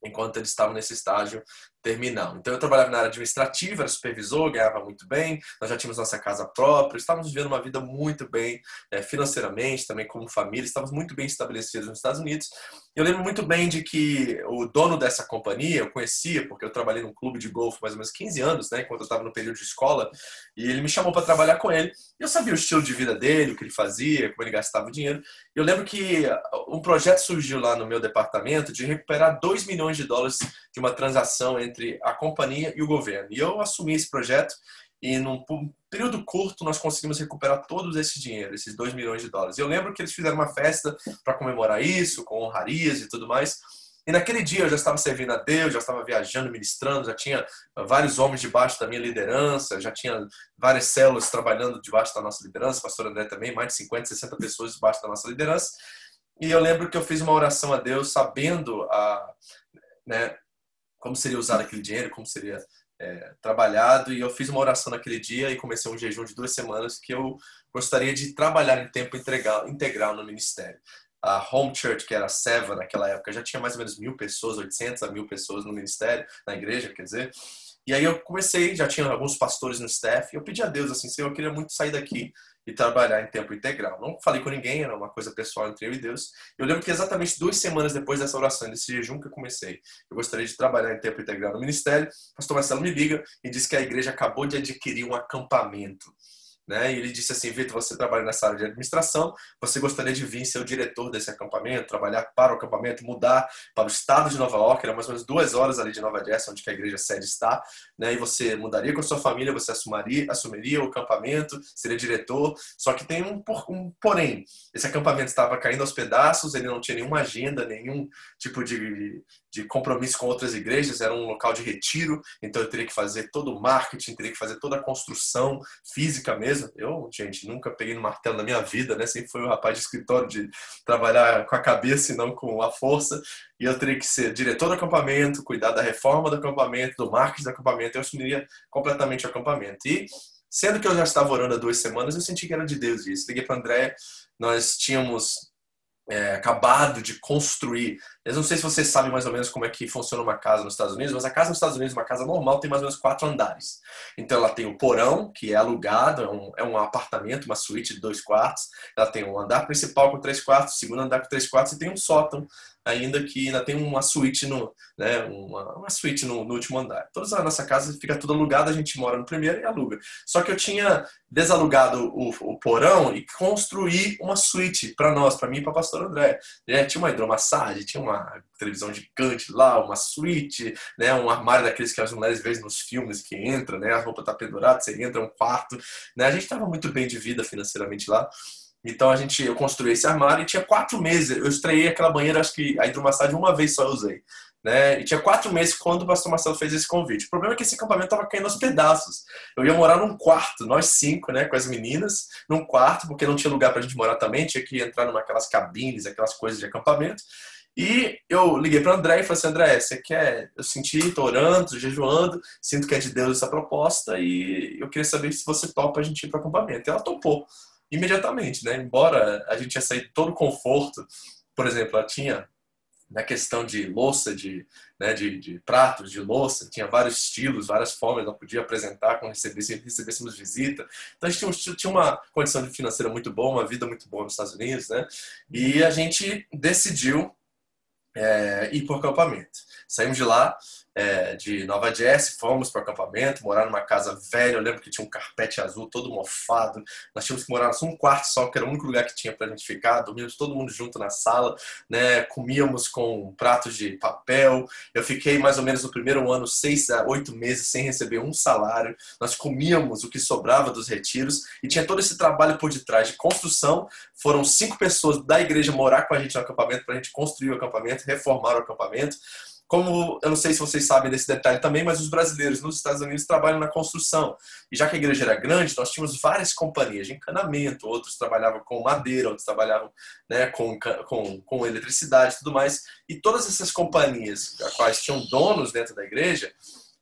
enquanto eles estavam nesse estágio terminal. Então eu trabalhava na área administrativa, era supervisor, ganhava muito bem, nós já tínhamos nossa casa própria, estávamos vivendo uma vida muito bem é, financeiramente, também como família, estávamos muito bem estabelecidos nos Estados Unidos. Eu lembro muito bem de que o dono dessa companhia, eu conhecia, porque eu trabalhei num clube de golfe mais ou menos 15 anos, né, enquanto eu estava no período de escola, e ele me chamou para trabalhar com ele. Eu sabia o estilo de vida dele, o que ele fazia, como ele gastava o dinheiro. Eu lembro que um projeto surgiu lá no meu departamento de recuperar 2 milhões de dólares de uma transação entre a companhia e o governo. E eu assumi esse projeto e num período curto nós conseguimos recuperar todo esse dinheiro, esses 2 milhões de dólares. Eu lembro que eles fizeram uma festa para comemorar isso, com honrarias e tudo mais. E naquele dia eu já estava servindo a Deus, já estava viajando, ministrando, já tinha vários homens debaixo da minha liderança, já tinha várias células trabalhando debaixo da nossa liderança, pastor André também, mais de 50, 60 pessoas debaixo da nossa liderança. E eu lembro que eu fiz uma oração a Deus, sabendo a, né, como seria usado aquele dinheiro, como seria é, trabalhado. E eu fiz uma oração naquele dia e comecei um jejum de duas semanas que eu gostaria de trabalhar em tempo integral, integral no ministério. A Home Church, que era a Seva naquela época, já tinha mais ou menos mil pessoas, 800 a mil pessoas no ministério, na igreja, quer dizer. E aí eu comecei, já tinha alguns pastores no staff, e eu pedi a Deus assim, Senhor, eu queria muito sair daqui e trabalhar em tempo integral. Não falei com ninguém, era uma coisa pessoal entre eu e Deus. Eu lembro que exatamente duas semanas depois dessa oração, desse jejum que eu comecei, eu gostaria de trabalhar em tempo integral no ministério. O pastor Marcelo me liga e diz que a igreja acabou de adquirir um acampamento né? E ele disse assim, Vitor, você trabalha nessa área de administração, você gostaria de vir ser o diretor desse acampamento, trabalhar para o acampamento, mudar para o estado de Nova York, era mais ou menos duas horas ali de Nova Jersey, onde a igreja sede está, né? E você mudaria com sua família, você assumiria, assumiria o acampamento, seria diretor, só que tem um, um porém, esse acampamento estava caindo aos pedaços, ele não tinha nenhuma agenda, nenhum tipo de, de compromisso com outras igrejas, era um local de retiro, então eu teria que fazer todo o marketing, teria que fazer toda a construção física mesmo. Eu, gente, nunca peguei no martelo na minha vida, né? Sempre fui um rapaz de escritório de trabalhar com a cabeça e não com a força. E eu teria que ser diretor do acampamento, cuidar da reforma do acampamento, do marketing do acampamento, eu assumiria completamente o acampamento. E sendo que eu já estava orando há duas semanas, eu senti que era de Deus isso. Liguei para André, nós tínhamos é, acabado de construir. Eu não sei se vocês sabem mais ou menos como é que funciona uma casa nos Estados Unidos, mas a casa nos Estados Unidos, uma casa normal, tem mais ou menos quatro andares. Então ela tem o porão, que é alugado, é um, é um apartamento, uma suíte de dois quartos. Ela tem um andar principal com três quartos, segundo andar com três quartos e tem um sótão ainda que ainda tem uma suíte no, né, uma, uma suíte no, no, último andar. Toda a nossa casa fica tudo alugada, a gente mora no primeiro e aluga. Só que eu tinha desalugado o, o porão e construí uma suíte para nós, para mim e para pastor André. É, tinha uma hidromassagem, tinha uma uma televisão gigante lá, uma suíte, né, um armário daqueles que as mulheres veem nos filmes que entra, né, a roupa tá pendurada, você entra um quarto, né, a gente estava muito bem de vida financeiramente lá. Então a gente, eu construí esse armário e tinha quatro meses. Eu estreiei aquela banheira, acho que a hidromassagem uma vez só eu usei. Né? E tinha quatro meses quando o pastor Marcelo fez esse convite. O problema é que esse acampamento estava caindo aos pedaços. Eu ia morar num quarto, nós cinco, né, com as meninas, num quarto, porque não tinha lugar para a gente morar também, tinha que entrar numa aquelas cabines, aquelas coisas de acampamento. E eu liguei para André e falei assim: André, você quer? Eu senti, estou orando, jejuando, sinto que é de Deus essa proposta e eu queria saber se você topa a gente ir para o acampamento. E ela topou imediatamente, né? Embora a gente tinha saído todo conforto, por exemplo, ela tinha na questão de louça, de, né, de, de, pratos, de louça, tinha vários estilos, várias formas, ela podia apresentar quando recebêssemos, recebêssemos visita. Então a gente tinha, tinha uma condição financeira muito boa, uma vida muito boa nos Estados Unidos, né? E a gente decidiu é, ir para o acampamento. Saímos de lá, é, de Nova Jersey, fomos para o acampamento, morar numa casa velha. Eu lembro que tinha um carpete azul todo mofado. Nós tínhamos que morar só um quarto só, que era o único lugar que tinha para a gente ficar. Dormíamos todo mundo junto na sala, né? comíamos com pratos de papel. Eu fiquei mais ou menos no primeiro ano, seis a oito meses, sem receber um salário. Nós comíamos o que sobrava dos retiros e tinha todo esse trabalho por detrás de construção. Foram cinco pessoas da igreja morar com a gente no acampamento para a gente construir o acampamento, reformar o acampamento. Como eu não sei se vocês sabem desse detalhe também, mas os brasileiros nos Estados Unidos trabalham na construção. E já que a igreja era grande, nós tínhamos várias companhias de encanamento, outros trabalhavam com madeira, outros trabalhavam né, com, com, com eletricidade e tudo mais. E todas essas companhias, as quais tinham donos dentro da igreja,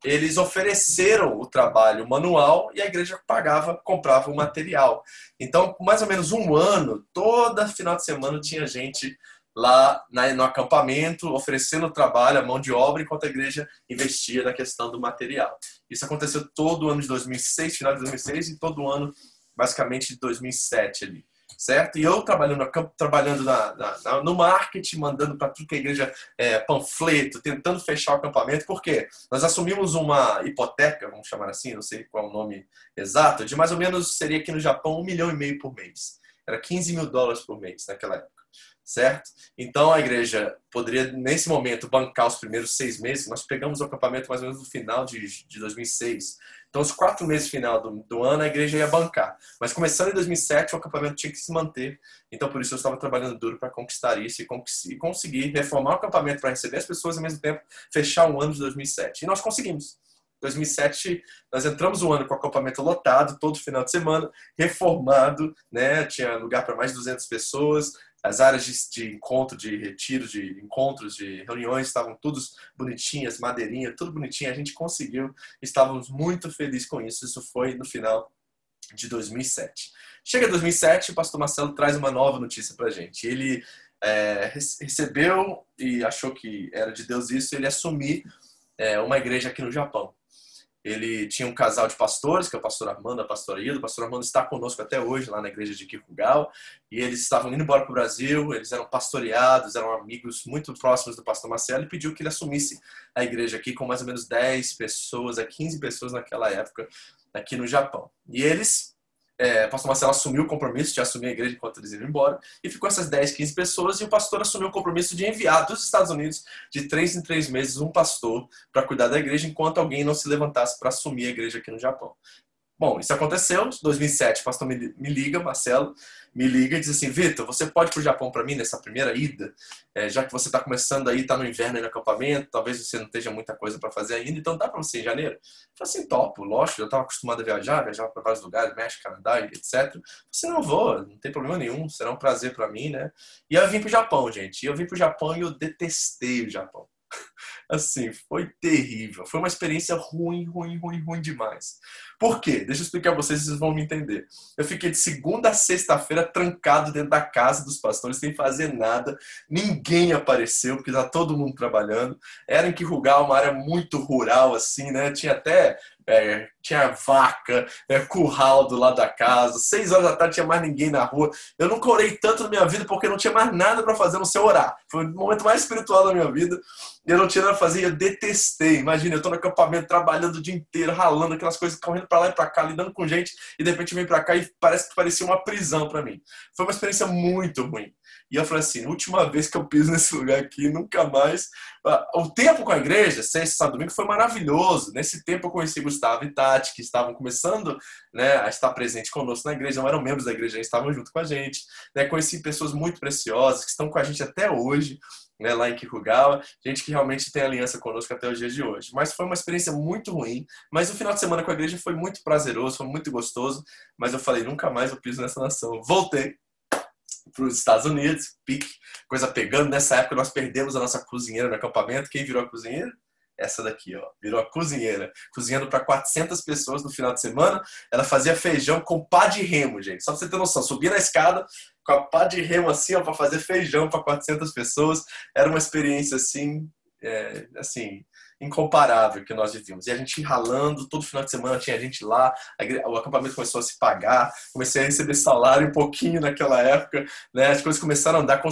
eles ofereceram o trabalho manual e a igreja pagava, comprava o material. Então, mais ou menos um ano, toda final de semana tinha gente lá no acampamento, oferecendo trabalho, a mão de obra, enquanto a igreja investia na questão do material. Isso aconteceu todo ano de 2006, final de 2006, e todo ano, basicamente, de 2007 ali. Certo? E eu trabalhando, trabalhando na, na, no marketing, mandando para tudo que a igreja é, panfleto, tentando fechar o acampamento, porque nós assumimos uma hipoteca, vamos chamar assim, não sei qual é o nome exato, de mais ou menos seria aqui no Japão um milhão e meio por mês. Era 15 mil dólares por mês naquela época certo? Então a igreja poderia, nesse momento, bancar os primeiros seis meses. Nós pegamos o acampamento mais ou menos no final de, de 2006. Então, os quatro meses final do, do, ano, a igreja ia bancar. Mas começando em 2007, o acampamento tinha que se manter. Então, por isso, eu estava trabalhando duro para conquistar isso e conseguir reformar o acampamento para receber as pessoas e, ao mesmo tempo, fechar o ano de 2007. E nós conseguimos. 2007, nós entramos o ano com o acampamento lotado, todo final de semana, reformado, né? tinha lugar para mais de 200 pessoas, as áreas de, de, encontro, de retiro, de encontros, de reuniões estavam todas bonitinhas, madeirinha, tudo bonitinho. A gente conseguiu, estávamos muito felizes com isso. Isso foi no final de 2007. Chega 2007, o pastor Marcelo traz uma nova notícia para gente. Ele é, recebeu e achou que era de Deus isso, ele assumir é, uma igreja aqui no Japão ele tinha um casal de pastores, que é o pastor Armando, a pastora Ida. O pastor Armando está conosco até hoje lá na igreja de Kikugal. E eles estavam indo embora para o Brasil, eles eram pastoreados, eram amigos muito próximos do pastor Marcelo e pediu que ele assumisse a igreja aqui com mais ou menos 10 pessoas, a 15 pessoas naquela época aqui no Japão. E eles é, o pastor Marcelo assumiu o compromisso de assumir a igreja enquanto eles iam embora, e ficou essas 10, 15 pessoas, e o pastor assumiu o compromisso de enviar dos Estados Unidos, de três em três meses, um pastor para cuidar da igreja, enquanto alguém não se levantasse para assumir a igreja aqui no Japão. Bom, isso aconteceu, em 2007, o pastor me, liga, Marcelo, me liga e diz assim, Vitor, você pode ir para o Japão para mim nessa primeira ida? É, já que você está começando aí, está no inverno aí no acampamento, talvez você não esteja muita coisa para fazer ainda, então dá para você em janeiro? Eu falei assim, topo, lógico, eu estava acostumado a viajar, viajar para vários lugares, México, Canadá, etc. Você não vou, não tem problema nenhum, será um prazer para mim, né? E eu vim para o Japão, gente, e eu vim para o Japão e eu detestei o Japão. Assim, foi terrível. Foi uma experiência ruim, ruim, ruim, ruim demais. Por quê? Deixa eu explicar pra vocês, vocês vão me entender. Eu fiquei de segunda a sexta-feira trancado dentro da casa dos pastores, sem fazer nada. Ninguém apareceu, porque tá todo mundo trabalhando. Era em Kirugal, uma área muito rural, assim, né? Tinha até é, tinha vaca, é, curral do lado da casa. Seis horas da tarde tinha mais ninguém na rua. Eu nunca orei tanto na minha vida porque não tinha mais nada para fazer no seu orar. Foi o momento mais espiritual da minha vida. Eu não tinha nada pra fazer. Eu detestei. Imagina, eu tô no acampamento trabalhando o dia inteiro, ralando aquelas coisas, correndo para lá e para cá, lidando com gente. E de repente vem para cá e parece que parecia uma prisão para mim. Foi uma experiência muito ruim. E eu falei assim, última vez que eu piso nesse lugar aqui, nunca mais. Ah, o tempo com a igreja, sexta, sábado, domingo, foi maravilhoso. Nesse tempo eu conheci Gustavo e Tati, que estavam começando né, a estar presente conosco na igreja, não eram membros da igreja, estavam junto com a gente. Né? Conheci pessoas muito preciosas, que estão com a gente até hoje. Né, lá em Kikugawa, gente que realmente tem aliança conosco até os dias de hoje. Mas foi uma experiência muito ruim. Mas o final de semana com a igreja foi muito prazeroso, foi muito gostoso. Mas eu falei, nunca mais eu piso nessa nação. Voltei, para os Estados Unidos, pique, coisa pegando. Nessa época nós perdemos a nossa cozinheira no acampamento. Quem virou a cozinheira? Essa daqui, ó, virou a cozinheira, cozinhando para 400 pessoas no final de semana. Ela fazia feijão com pá de remo, gente. Só para você ter noção, subia na escada com a pá de remo assim, ó, para fazer feijão para 400 pessoas. Era uma experiência assim, é, assim, incomparável que nós vivíamos. E a gente ralando, todo final de semana tinha gente lá, o acampamento começou a se pagar, comecei a receber salário um pouquinho naquela época, né? As coisas começaram a andar,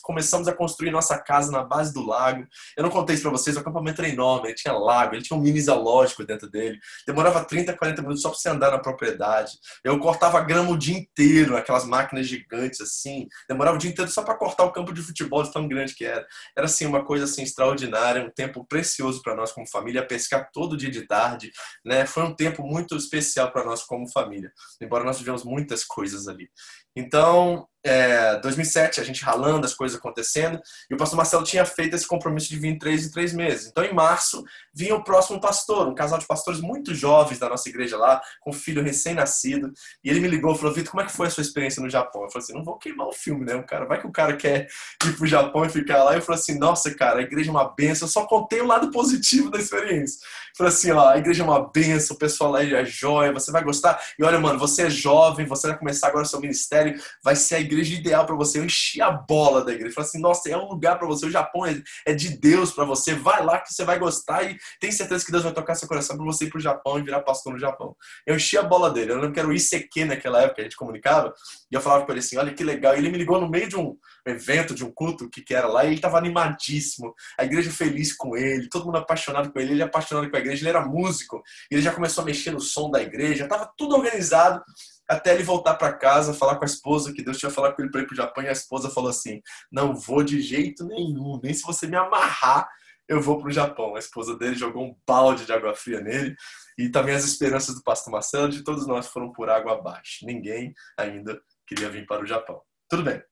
começamos a construir nossa casa na base do lago. Eu não contei isso para vocês, o acampamento era enorme, ele tinha lago, ele tinha um mini zoológico dentro dele. Demorava 30, 40 minutos só para você andar na propriedade. Eu cortava grama o dia inteiro, aquelas máquinas gigantes assim. Demorava o dia inteiro só para cortar o campo de futebol tão grande que era. Era assim uma coisa assim extraordinária, um tempo precioso para para nós como família, pescar todo dia de tarde, né? Foi um tempo muito especial para nós como família, embora nós vivemos muitas coisas ali. Então, é, 2007, a gente ralando, as coisas acontecendo, e o pastor Marcelo tinha feito esse compromisso de vir em três em três meses. Então, em março, vinha o próximo pastor, um casal de pastores muito jovens da nossa igreja lá, com um filho recém-nascido, e ele me ligou e falou, Vitor, como é que foi a sua experiência no Japão? Eu falei assim, não vou queimar o filme, né, o cara? Vai que o cara quer ir pro Japão e ficar lá. Eu falei assim, nossa, cara, a igreja é uma benção, eu só contei o lado positivo da experiência. Eu falei assim, ó, a igreja é uma benção, o pessoal lá é joia, você vai gostar. E olha, mano, você é jovem, você vai começar agora o seu ministério, vai ser a igreja ideal para você. Eu enchi a bola da igreja. Falei assim, nossa, é um lugar para você. O Japão é, é de Deus para você. Vai lá que você vai gostar e tem certeza que Deus vai tocar seu coração para você ir pro Japão e virar pastor no Japão. Eu enchi a bola dele. Eu lembro que era o ICQ naquela época, a gente comunicava. E eu falava para ele assim, olha que legal. E ele me ligou no meio de um evento, de um culto que, que era lá, e ele estava animadíssimo. A igreja feliz com ele, todo mundo apaixonado com ele. Ele é apaixonado com a igreja, ele era músico. ele já começou a mexer no som da igreja. Tava tudo organizado até ele voltar para casa, falar com a esposa que Deus tinha falado com ele para ir para o Japão e a esposa falou assim: "Não vou de jeito nenhum, nem se você me amarrar, eu vou para o Japão". A esposa dele jogou um balde de água fria nele e também as esperanças do pastor Marcelo de todos nós foram por água abaixo. Ninguém ainda queria vir para o Japão. Tudo bem.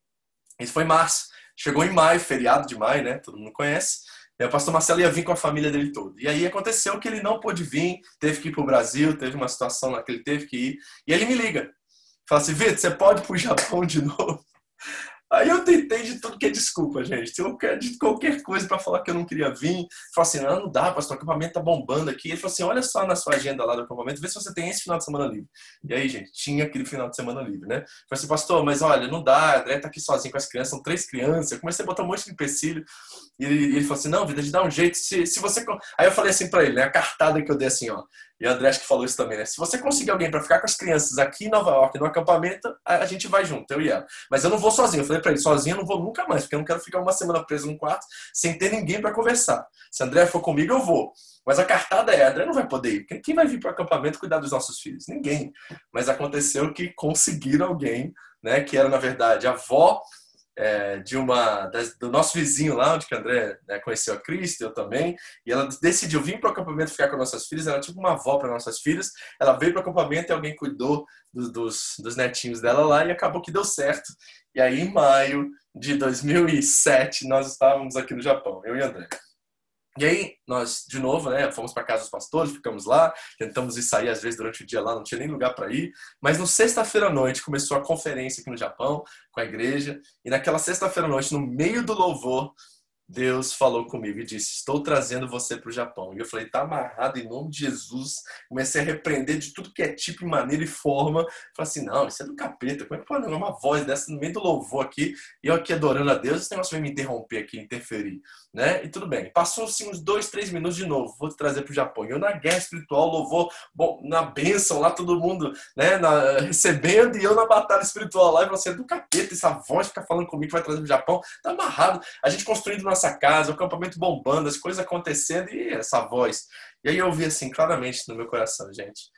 Isso foi em março. Chegou em maio, feriado de maio, né? Todo mundo conhece. O pastor Marcelo ia vir com a família dele toda. E aí aconteceu que ele não pôde vir, teve que ir para o Brasil, teve uma situação lá que ele teve que ir. E ele me liga. Fala assim, Vitor, você pode ir para o Japão de <laughs> novo? Aí eu tentei de tudo que é desculpa, gente. Eu quero de qualquer coisa para falar que eu não queria vir. Falei assim, não, não dá, pastor, o acampamento tá bombando aqui. Ele falou assim, olha só na sua agenda lá do acampamento, vê se você tem esse final de semana livre. E aí, gente, tinha aquele final de semana livre, né? Falei assim, pastor, mas olha, não dá, André tá aqui sozinho com as crianças, são três crianças. Eu comecei a botar um monte de empecilho. E ele, ele falou assim, não, vida, de dar um jeito. Se, se você... Aí eu falei assim para ele, né, a cartada que eu dei assim, ó. E o André acho que falou isso também, né? Se você conseguir alguém para ficar com as crianças aqui em Nova York, no acampamento, a, gente vai junto, eu e ela. Mas eu não vou sozinho. Eu falei para ele, sozinho eu não vou nunca mais, porque eu não quero ficar uma semana preso num quarto sem ter ninguém para conversar. Se André for comigo, eu vou. Mas a cartada é, André não vai poder ir. Quem vai vir para o acampamento cuidar dos nossos filhos? Ninguém. Mas aconteceu que conseguiram alguém, né? Que era, na verdade, a avó é, de uma das, do nosso vizinho lá, onde que André né, conheceu a Cristo, eu também, e ela decidiu vir para o acampamento ficar com nossas filhas, ela era tipo uma avó para nossas filhas, ela veio para o acampamento e alguém cuidou do, dos, dos netinhos dela lá e acabou que deu certo. E aí, em maio de 2007, nós estávamos aqui no Japão, eu e André. E aí, nós, de novo, né, fomos para casa dos pastores, ficamos lá, tentamos ir sair às vezes durante o dia lá, não tinha nem lugar para ir. Mas no sexta-feira à noite começou a conferência aqui no Japão, com a igreja, e naquela sexta-feira à noite, no meio do louvor, Deus falou comigo e disse: Estou trazendo você para o Japão. E eu falei: Tá amarrado em nome de Jesus. Comecei a repreender de tudo que é tipo, maneira e forma. Falei assim: Não, isso é do capeta. Como é que pode uma voz dessa no meio do louvor aqui e eu aqui adorando a Deus? Esse negócio vai me interromper aqui, interferir. Né? E tudo bem. Passou assim, uns dois, três minutos de novo. Vou te trazer para o Japão. Eu na guerra espiritual, louvor, bom, na bênção lá, todo mundo né, na, recebendo e eu na batalha espiritual lá. E você é do capeta. Essa voz fica falando comigo que vai trazer para o Japão. Tá amarrado. A gente construindo nossa nossa casa, o acampamento bombando, as coisas acontecendo e essa voz. E aí eu ouvi assim claramente no meu coração, gente.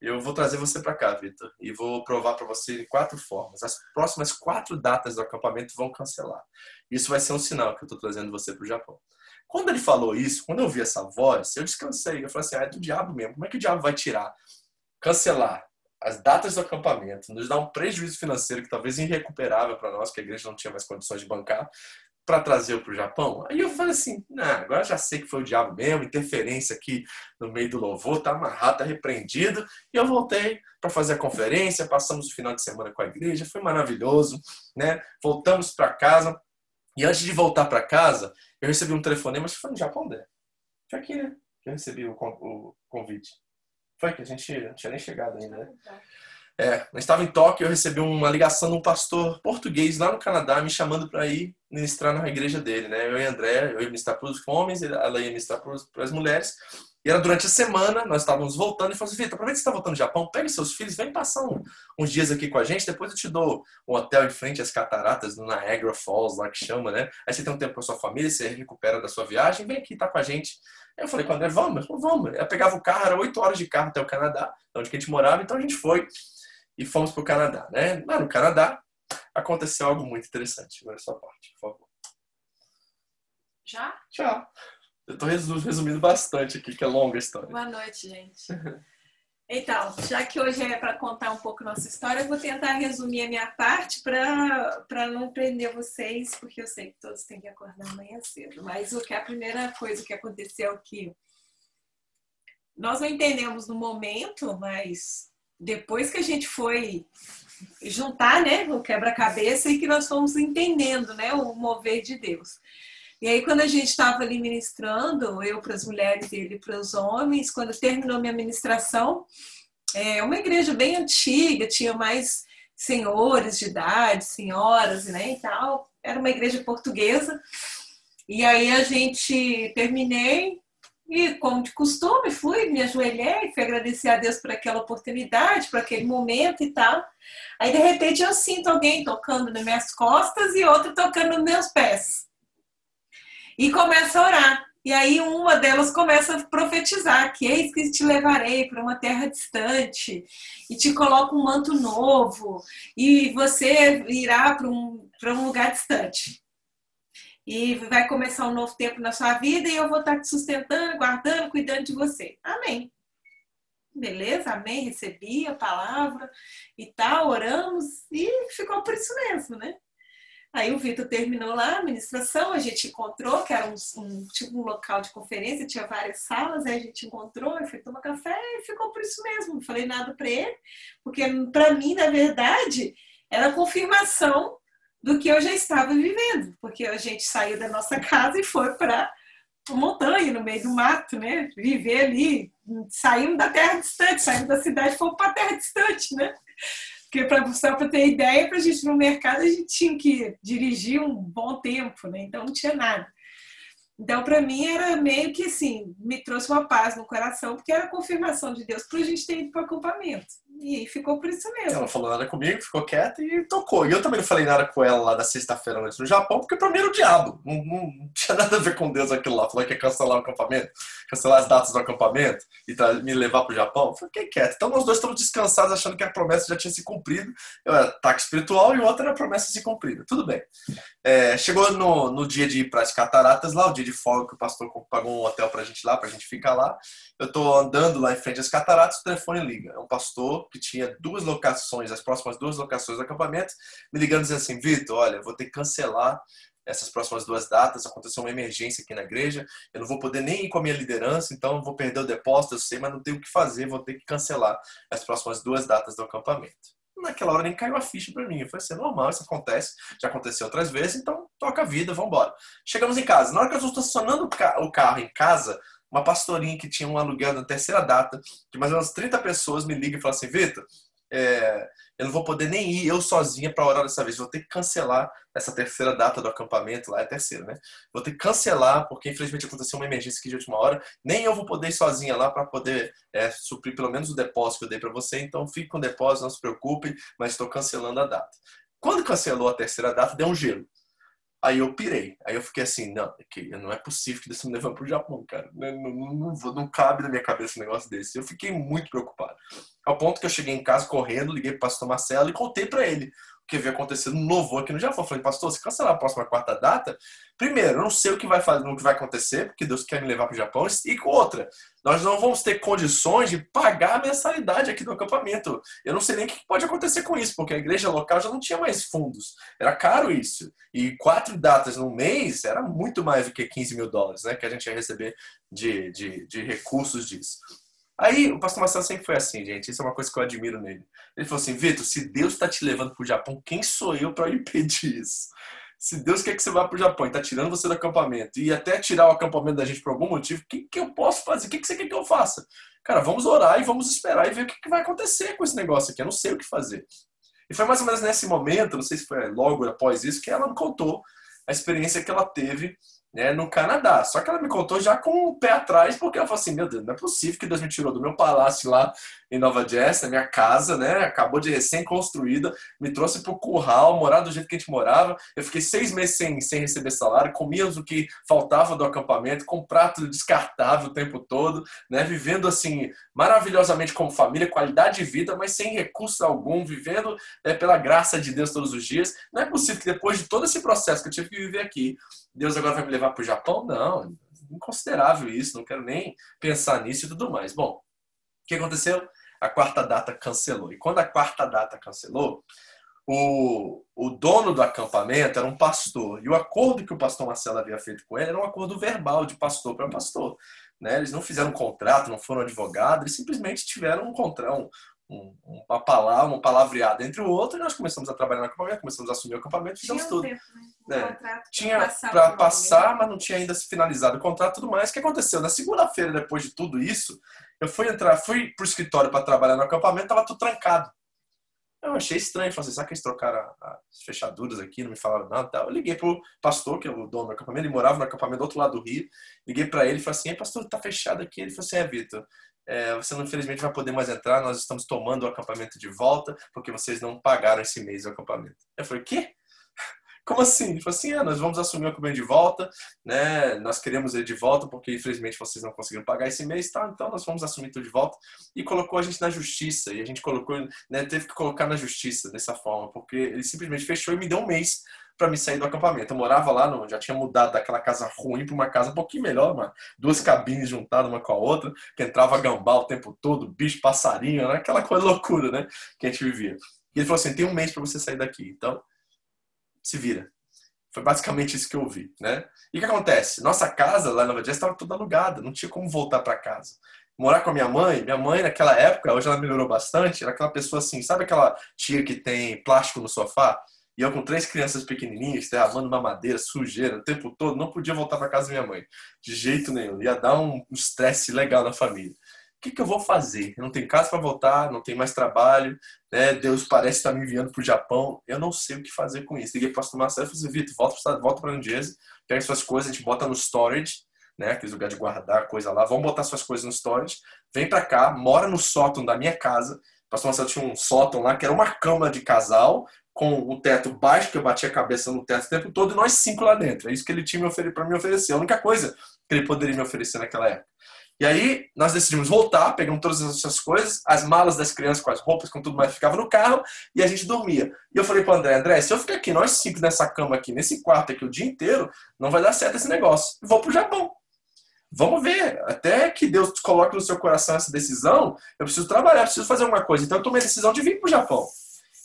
Eu vou trazer você para cá, Vitor, e vou provar para você de quatro formas. As próximas quatro datas do acampamento vão cancelar. Isso vai ser um sinal que eu estou trazendo você para o Japão. Quando ele falou isso, quando eu vi essa voz, eu descansei. Eu falei assim: ah, é do diabo mesmo. Como é que o diabo vai tirar, cancelar as datas do acampamento, nos dar um prejuízo financeiro que talvez irrecuperável para nós, que a igreja não tinha mais condições de bancar, para trazer para o Japão? Aí eu falei assim: nah, agora já sei que foi o diabo mesmo, interferência aqui no meio do louvor, tá amarrado, tá repreendido. E eu voltei para fazer a conferência, passamos o final de semana com a igreja, foi maravilhoso, né? Voltamos para casa. E antes de voltar para casa, eu recebi um telefonema, mas foi no Japão, né? Foi aqui, né? Que eu recebi o, convite. Foi que a gente não tinha nem chegado ainda, né? É, eu estava em Tóquio, eu recebi uma ligação de um pastor português lá no Canadá me chamando para ir ministrar na igreja dele, né? Eu e André, eu ia ministrar para os homens, ela ia ministrar para as mulheres. E era durante a semana, nós estávamos voltando e falou assim, Vitor, aproveita que você está voltando do Japão, pega seus filhos, vem passar um, uns dias aqui com a gente, depois eu te dou um hotel em frente às cataratas do Niagara Falls, lá que chama, né? Aí você tem um tempo com a sua família, você recupera da sua viagem, vem aqui, tá com a gente. Eu falei com o André, vamos, vamos. Eu pegava o carro, era oito horas de carro até o Canadá, onde a gente morava, então a gente foi e fomos para o Canadá, né? Lá no Canadá aconteceu algo muito interessante. Agora é sua parte, por favor. Já? Já. Eu estou resumindo bastante aqui, que é longa a história. Boa noite, gente. Então, já que hoje é para contar um pouco nossa história, eu vou tentar resumir a minha parte para não prender vocês, porque eu sei que todos têm que acordar amanhã cedo. Mas o que a primeira coisa que aconteceu é que nós não entendemos no momento, mas depois que a gente foi juntar, né, o quebra-cabeça e que nós fomos entendendo, né, o mover de Deus. E aí quando a gente estava ali ministrando, eu para as mulheres e ele para os homens, quando terminou minha ministração, é uma igreja bem antiga, tinha mais senhores de idade, senhoras, né, e tal. Era uma igreja portuguesa. E aí a gente terminei e, como de costume, fui, me ajoelhei, fui agradecer a Deus por aquela oportunidade, por aquele momento e tal. Aí, de repente, eu sinto alguém tocando nas minhas costas e outro tocando nos meus pés. E começa a orar. E aí uma delas começa a profetizar que eis que te levarei para uma terra distante e te coloco um manto novo e você irá para um, um lugar distante e vai começar um novo tempo na sua vida e eu vou estar te sustentando, guardando, cuidando de você. Amém. Beleza? Amém. Recebi a palavra e tal, oramos e ficou por isso mesmo, né? Aí o Vitor terminou lá a ministração, a gente encontrou, que era um, um, tipo um local de conferência, tinha várias salas, aí a gente encontrou, eu tomar café e ficou por isso mesmo. Não falei nada para ele, porque para mim, na verdade, era confirmação do que eu já estava vivendo, porque a gente saiu da nossa casa e foi para montanha, no meio do mato, né? Viver ali, saímos da terra distante, saímos da cidade fomos para a terra distante, né? Porque pra, só para ter ideia, para a gente ir no mercado, a gente tinha que dirigir um bom tempo, né? Então não tinha nada. Então, para mim, era meio que assim, me trouxe uma paz no coração, porque era confirmação de Deus para a gente ter ido para o acampamento. E ficou por isso mesmo. Ela falou nada comigo, ficou quieta e tocou. E eu também não falei nada com ela lá da sexta-feira antes no Japão, porque pra mim era o diabo. Não, não, não, tinha nada a ver com Deus aquilo lá. Falou que ia cancelar o acampamento, cancelar as datas do acampamento e me levar pro Japão. Fiquei quieto. Então nós dois estamos descansados, achando que a promessa já tinha se cumprido. Eu era ataque espiritual e o outro era promessa se cumprida. Tudo bem. É, chegou no, no dia de ir para as cataratas lá, o dia de folga que o pastor pagou um hotel pra gente lá, pra gente ficar lá. Eu tô andando lá em frente às cataratas, o telefone liga. É um pastor que tinha duas locações, as próximas duas locações do acampamento, me ligando dizendo assim, Vitor, olha, vou ter que cancelar essas próximas duas datas, aconteceu uma emergência aqui na igreja, eu não vou poder nem ir com a minha liderança, então vou perder o depósito, eu sei, mas não tenho o que fazer, vou ter que cancelar as próximas duas datas do acampamento. Naquela hora nem caiu a ficha para mim, falei assim, é normal, isso acontece, já aconteceu outras vezes, então toca a vida, vamos embora. Chegamos em casa, na hora que eu estou estacionando o carro em casa, uma pastorinha que tinha um aluguel na terceira data, de mais ou menos 30 pessoas, me liga e fala assim: Vitor, é, eu não vou poder nem ir eu sozinha para orar dessa vez, vou ter que cancelar essa terceira data do acampamento, lá é terceira, né? Vou ter que cancelar, porque infelizmente aconteceu uma emergência aqui de última hora, nem eu vou poder ir sozinha lá para poder é, suprir pelo menos o depósito que eu dei para você, então fique com o depósito, não se preocupe, mas estou cancelando a data. Quando cancelou a terceira data, deu um gelo. Aí eu pirei. Aí eu fiquei assim, não, que não é possível que Deus me levando pro Japão, cara. Não, não, não, não, cabe na minha cabeça um negócio desse. Eu fiquei muito preocupado. Ao ponto que eu cheguei em casa correndo, liguei pro pastor Marcelo e contei para ele que havia acontecido um novo aqui no Japão. Eu falei, pastor, se cancelar a próxima quarta data, primeiro, eu não sei o que vai fazer, o que vai acontecer, porque Deus quer me levar para o Japão. E outra, nós não vamos ter condições de pagar a mensalidade aqui do acampamento. Eu não sei nem o que pode acontecer com isso, porque a igreja local já não tinha mais fundos. Era caro isso. E quatro datas no mês era muito mais do que 15 mil dólares, né? Que a gente ia receber de, de, de recursos disso. Aí o pastor Marcelo sempre foi assim, gente. Isso é uma coisa que eu admiro nele. Ele falou assim: Vitor, se Deus está te levando para o Japão, quem sou eu para impedir isso? Se Deus quer que você vá para o Japão e está tirando você do acampamento e até tirar o acampamento da gente por algum motivo, o que, que eu posso fazer? O que, que você quer que eu faça? Cara, vamos orar e vamos esperar e ver o que, que vai acontecer com esse negócio aqui. Eu não sei o que fazer. E foi mais ou menos nesse momento, não sei se foi logo após isso, que ela me contou a experiência que ela teve né, no Canadá. Só que ela me contou já com o pé atrás, porque ela falou assim: meu Deus, não é possível que Deus me tirou do meu palácio lá em Nova Jersey, minha casa, né? Acabou de recém-construída, me trouxe para o curral, morar do jeito que a gente morava. Eu fiquei seis meses sem, sem receber salário, comíamos o que faltava do acampamento, com prato descartável o tempo todo, né? Vivendo assim, maravilhosamente como família, qualidade de vida, mas sem recurso algum, vivendo é, pela graça de Deus todos os dias. Não é possível que depois de todo esse processo que eu tive que viver aqui, Deus agora vai me levar para o Japão? Não, inconsiderável isso, não quero nem pensar nisso e tudo mais. Bom, o que aconteceu? A quarta data cancelou. E quando a quarta data cancelou, o, o dono do acampamento era um pastor. E o acordo que o pastor Marcelo havia feito com ele era um acordo verbal de pastor para pastor. Né? Eles não fizeram um contrato, não foram advogados, eles simplesmente tiveram um contrato, um, uma palavra, um palavreado entre o outro, e nós começamos a trabalhar no acampamento, começamos a assumir o acampamento, fizemos tudo. Tempo, né? é. Tinha para passar, mas não tinha ainda se finalizado o contrato e tudo mais. O que aconteceu? Na segunda-feira, depois de tudo isso, eu fui entrar, fui pro escritório para trabalhar no acampamento, tava tudo trancado. Eu achei estranho, falei assim, será que eles trocaram as fechaduras aqui, não me falaram nada? Eu liguei pro pastor, que é o dono do acampamento, ele morava no acampamento do outro lado do Rio. Liguei para ele e falei assim, pastor, tá fechado aqui. Ele falou assim, é, Vitor, é, você não, infelizmente vai poder mais entrar, nós estamos tomando o acampamento de volta, porque vocês não pagaram esse mês o acampamento. Eu falei, quê? <laughs> Como assim? Ele falou assim, é, nós vamos assumir o acampamento de volta, né? Nós queremos ele de volta, porque infelizmente vocês não conseguiram pagar esse mês, tá? Então nós vamos assumir tudo de volta. E colocou a gente na justiça, e a gente colocou, né, teve que colocar na justiça dessa forma, porque ele simplesmente fechou e me deu um mês para me sair do acampamento. Eu morava lá, no, já tinha mudado daquela casa ruim para uma casa um pouquinho melhor, mano. duas cabines juntadas uma com a outra, que entrava gambá o tempo todo, bicho, passarinho, né? aquela coisa loucura, né? Que a gente vivia. E ele falou assim: tem um mês para você sair daqui, então se vira. Foi basicamente isso que eu ouvi, né? E o que acontece? Nossa casa lá em Nova Jersey estava toda alugada, não tinha como voltar para casa morar com a minha mãe, minha mãe naquela época, hoje ela melhorou bastante, era aquela pessoa assim, sabe aquela tia que tem plástico no sofá? E eu com três crianças pequenininhas, derramando uma madeira, sujeira o tempo todo, não podia voltar para casa da minha mãe. De jeito nenhum. Ia dar um estresse legal na família. O que, que eu vou fazer? Eu não tenho casa para voltar, não tenho mais trabalho, né? Deus parece estar me enviando para o Japão. Eu não sei o que fazer com isso. Liguei para o pastor Marcelo e falei assim, Vitor, volta, para a New pega suas coisas, a gente bota no storage, né? Aqueles lugares de guardar coisa lá. Vamos botar suas coisas no storage. Vem para cá, mora no sótão da minha casa. Pastor Marcelo tinha um sótão lá que era uma cama de casal com o teto baixo, que eu bati a cabeça no teto o tempo todo, e nós cinco lá dentro. É isso que ele tinha para me oferecer. A única coisa que ele poderia me oferecer naquela época. E aí nós decidimos voltar, pegamos todas essas coisas, as malas das crianças com as roupas, com tudo mais, ficava no carro e a gente dormia. E eu falei para André, André, se eu ficar aqui, nós cinco nessa cama aqui, nesse quarto aqui o dia inteiro, não vai dar certo esse negócio. Vou pro Japão. Vamos ver, até que Deus coloque no seu coração essa decisão, eu preciso trabalhar, preciso fazer alguma coisa. Então eu tomei a decisão de vir pro Japão.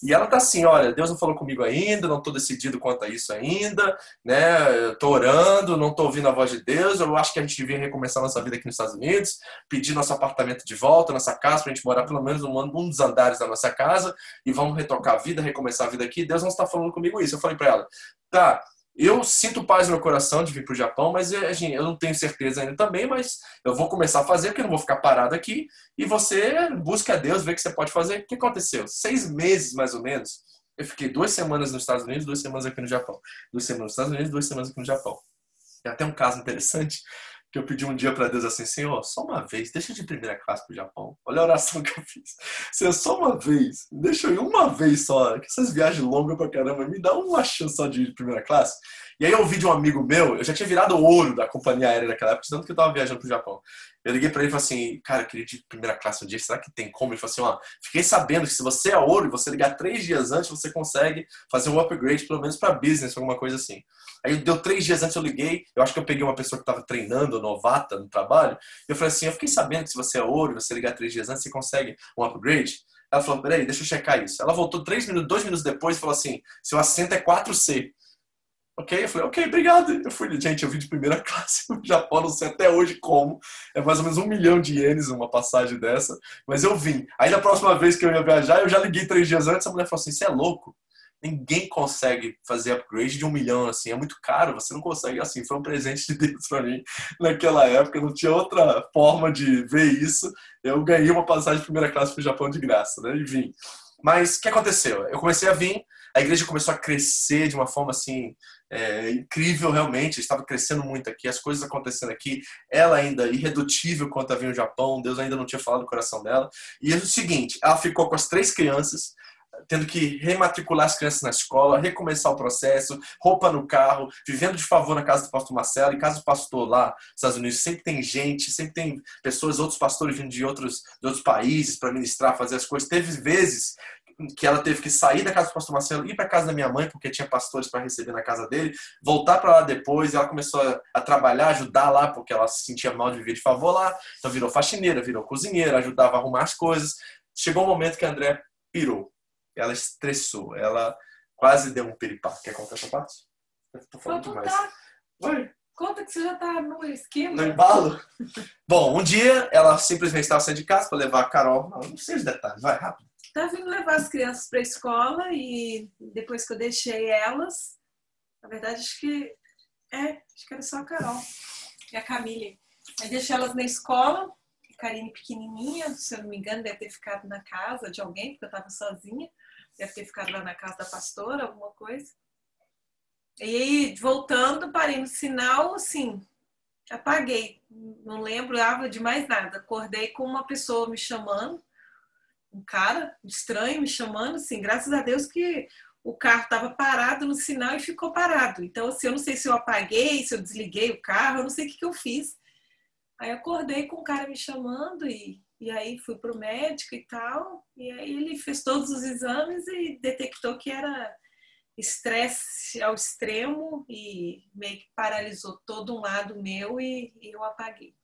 E ela tá assim, olha, Deus não falou comigo ainda, não estou decidido quanto a isso ainda, né? Estou orando, não estou ouvindo a voz de Deus. Eu acho que a gente devia recomeçar nossa vida aqui nos Estados Unidos, pedir nosso apartamento de volta, nossa casa, para a gente morar pelo menos um, um dos andares da nossa casa e vamos retocar a vida, recomeçar a vida aqui. Deus não está falando comigo isso. Eu falei para ela, tá, eu sinto paz no meu coração de vir para o Japão, mas eh, assim, eu não tenho certeza ainda também, mas eu vou começar a fazer, porque eu não vou ficar parado aqui. E você busca a Deus, vê o que você pode fazer. O que aconteceu? Seis meses, mais ou menos, eu fiquei duas semanas nos Estados Unidos, duas semanas aqui no Japão. Duas semanas nos Estados Unidos, duas semanas aqui no Japão. Tem até um caso interessante, que eu pedi um dia para Deus assim, Senhor, só uma vez, deixa de primeira classe pro Japão. Olha a oração que eu fiz. Senhor, só uma vez, deixa eu ir uma vez só, que essas viagens longas pra caramba, me dá uma chance só de ir de primeira classe. E aí eu ouvi de um amigo meu, eu já tinha virado ouro da companhia aérea naquela época, tanto que eu tava viajando pro Japão. Eu liguei para ele e falei assim, cara, eu queria ir de primeira classe um dia, será que tem como? Ele falou assim, ó, fiquei sabendo que se você é ouro e você ligar três dias antes, você consegue fazer um upgrade, pelo menos para business, alguma coisa assim. Aí deu três dias antes, eu liguei, eu acho que eu peguei uma pessoa que estava treinando, novata no trabalho, e eu falei assim, eu fiquei sabendo que se você é ouro e você ligar três dias antes, você consegue um upgrade. Ela falou, peraí, deixa eu checar isso. Ela voltou três minutos, dois minutos depois e falou assim, seu assento é 4C. Ok? Eu falei, ok, obrigado. Eu fui, gente, eu vim de primeira <laughs> classe no Japão, não sei até hoje como. É mais ou menos um milhão de ienes uma passagem dessa. Mas eu vim. Aí na próxima vez que eu ia viajar, eu já liguei três dias antes, a mulher falou assim, você é louco? Ninguém consegue fazer upgrade de um milhão assim, é muito caro, você não consegue assim. Foi um presente de Deus para mim naquela época, não tinha outra forma de ver isso. Eu ganhei uma passagem de primeira classe para o Japão de graça, né? E vim. Mas o que aconteceu? Eu comecei a vir, a igreja começou a crescer de uma forma assim é, incrível realmente, estava crescendo muito aqui, as coisas acontecendo aqui, ela ainda irredutível quanto havia no Japão, Deus ainda não tinha falado do coração dela. E é o seguinte, ela ficou com as três crianças, tendo que rematricular as crianças na escola, recomeçar o processo, roupa no carro, vivendo de favor na casa do pastor Marcelo, em casa do pastor lá nos Estados Unidos, sempre tem gente, sempre tem pessoas, outros pastores vindo de outros, de outros países para ministrar, fazer as coisas. Teve vezes que ela teve que sair da casa do pastor Marcelo, ir para casa da minha mãe, porque tinha pastores para receber na casa dele, voltar para lá depois, ela começou a, trabalhar, ajudar lá, porque ela se sentia mal de viver de favor lá, então virou faxineira, virou cozinheira, ajudava a arrumar as coisas. Chegou um momento que a André pirou, ela estressou, ela quase deu um piripá. Quer contar essa parte? Tô falando demais. Vai. Conta que você já tá no esquema. No embalo? Bom, um dia ela simplesmente estava saindo de casa para levar a Carol. Não, não sei os detalhes, vai rápido Tá vindo levar as crianças para a escola e depois que eu deixei elas, na verdade acho que é, acho que era só a Carol e a Camille. Aí deixei elas na escola, a Karine pequenininha, se eu não me engano, deve ter ficado na casa de alguém, porque eu estava sozinha. Deve ter ficado lá na casa da pastora, alguma coisa. E aí, voltando, parei no sinal, assim, apaguei. Não lembrava de mais nada. Acordei com uma pessoa me chamando um cara estranho me chamando, assim, graças a Deus que o carro estava parado no sinal e ficou parado. Então, assim, eu não sei se eu apaguei, se eu desliguei o carro, eu não sei o que, que eu fiz. Aí acordei com o cara me chamando e, e aí fui para o médico e tal. E aí ele fez todos os exames e detectou que era estresse ao extremo e meio que paralisou todo um lado meu e, e eu apaguei.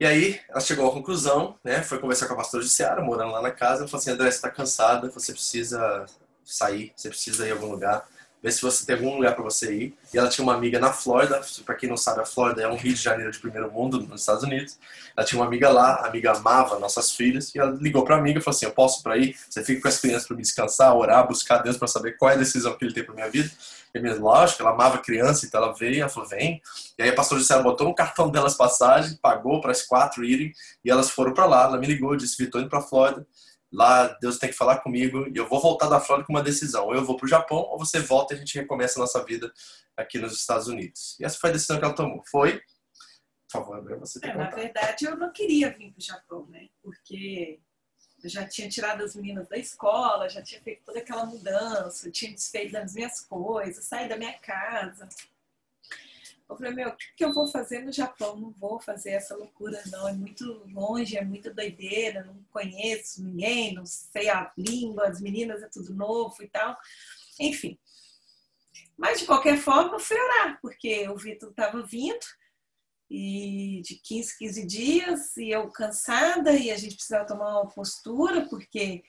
E aí ela chegou à conclusão, né? Foi conversar com a pastora de Seara, morando lá na casa. Ela falou assim: André, você está cansada, você precisa sair, você precisa ir a algum lugar. Vê se você tem algum lugar para você ir. E ela tinha uma amiga na Flórida. Para quem não sabe, a Flórida é um Rio de Janeiro de primeiro mundo nos Estados Unidos. Ela tinha uma amiga lá, a amiga amava nossas filhas. E ela ligou para a amiga e falou assim: Eu posso para ir? Você fica com as crianças para me descansar, orar, buscar Deus para saber qual é a decisão que ele tem para minha vida. E mesmo, lógico, ela amava criança, então ela veio, ela falou, vem. E aí a pastora Gisela botou no cartão delas passagem, pagou para as quatro irem, e elas foram para lá. Ela me ligou, disse, Vitor, indo para Flórida. Lá Deus tem que falar comigo e eu vou voltar da Flórida com uma decisão. Ou eu vou para o Japão, ou você volta e a gente recomeça a nossa vida aqui nos Estados Unidos. E essa foi a decisão que ela tomou. Foi, por favor, André, você tem é, Na verdade, eu não queria vir para o Japão, né? Porque eu já tinha tirado as meninas da escola, já tinha feito toda aquela mudança, tinha desfeito das minhas coisas, saí da minha casa. Eu falei, meu, o que, eu vou fazer no Japão? Não vou fazer essa loucura, não. É muito longe, é muito doideira, não conheço ninguém, não sei a língua, as meninas é tudo novo e tal. Enfim. Mas, de qualquer forma, fui orar, porque o Vitor estava vindo e de 15, 15 dias, e eu cansada, e a gente precisava tomar uma postura, porque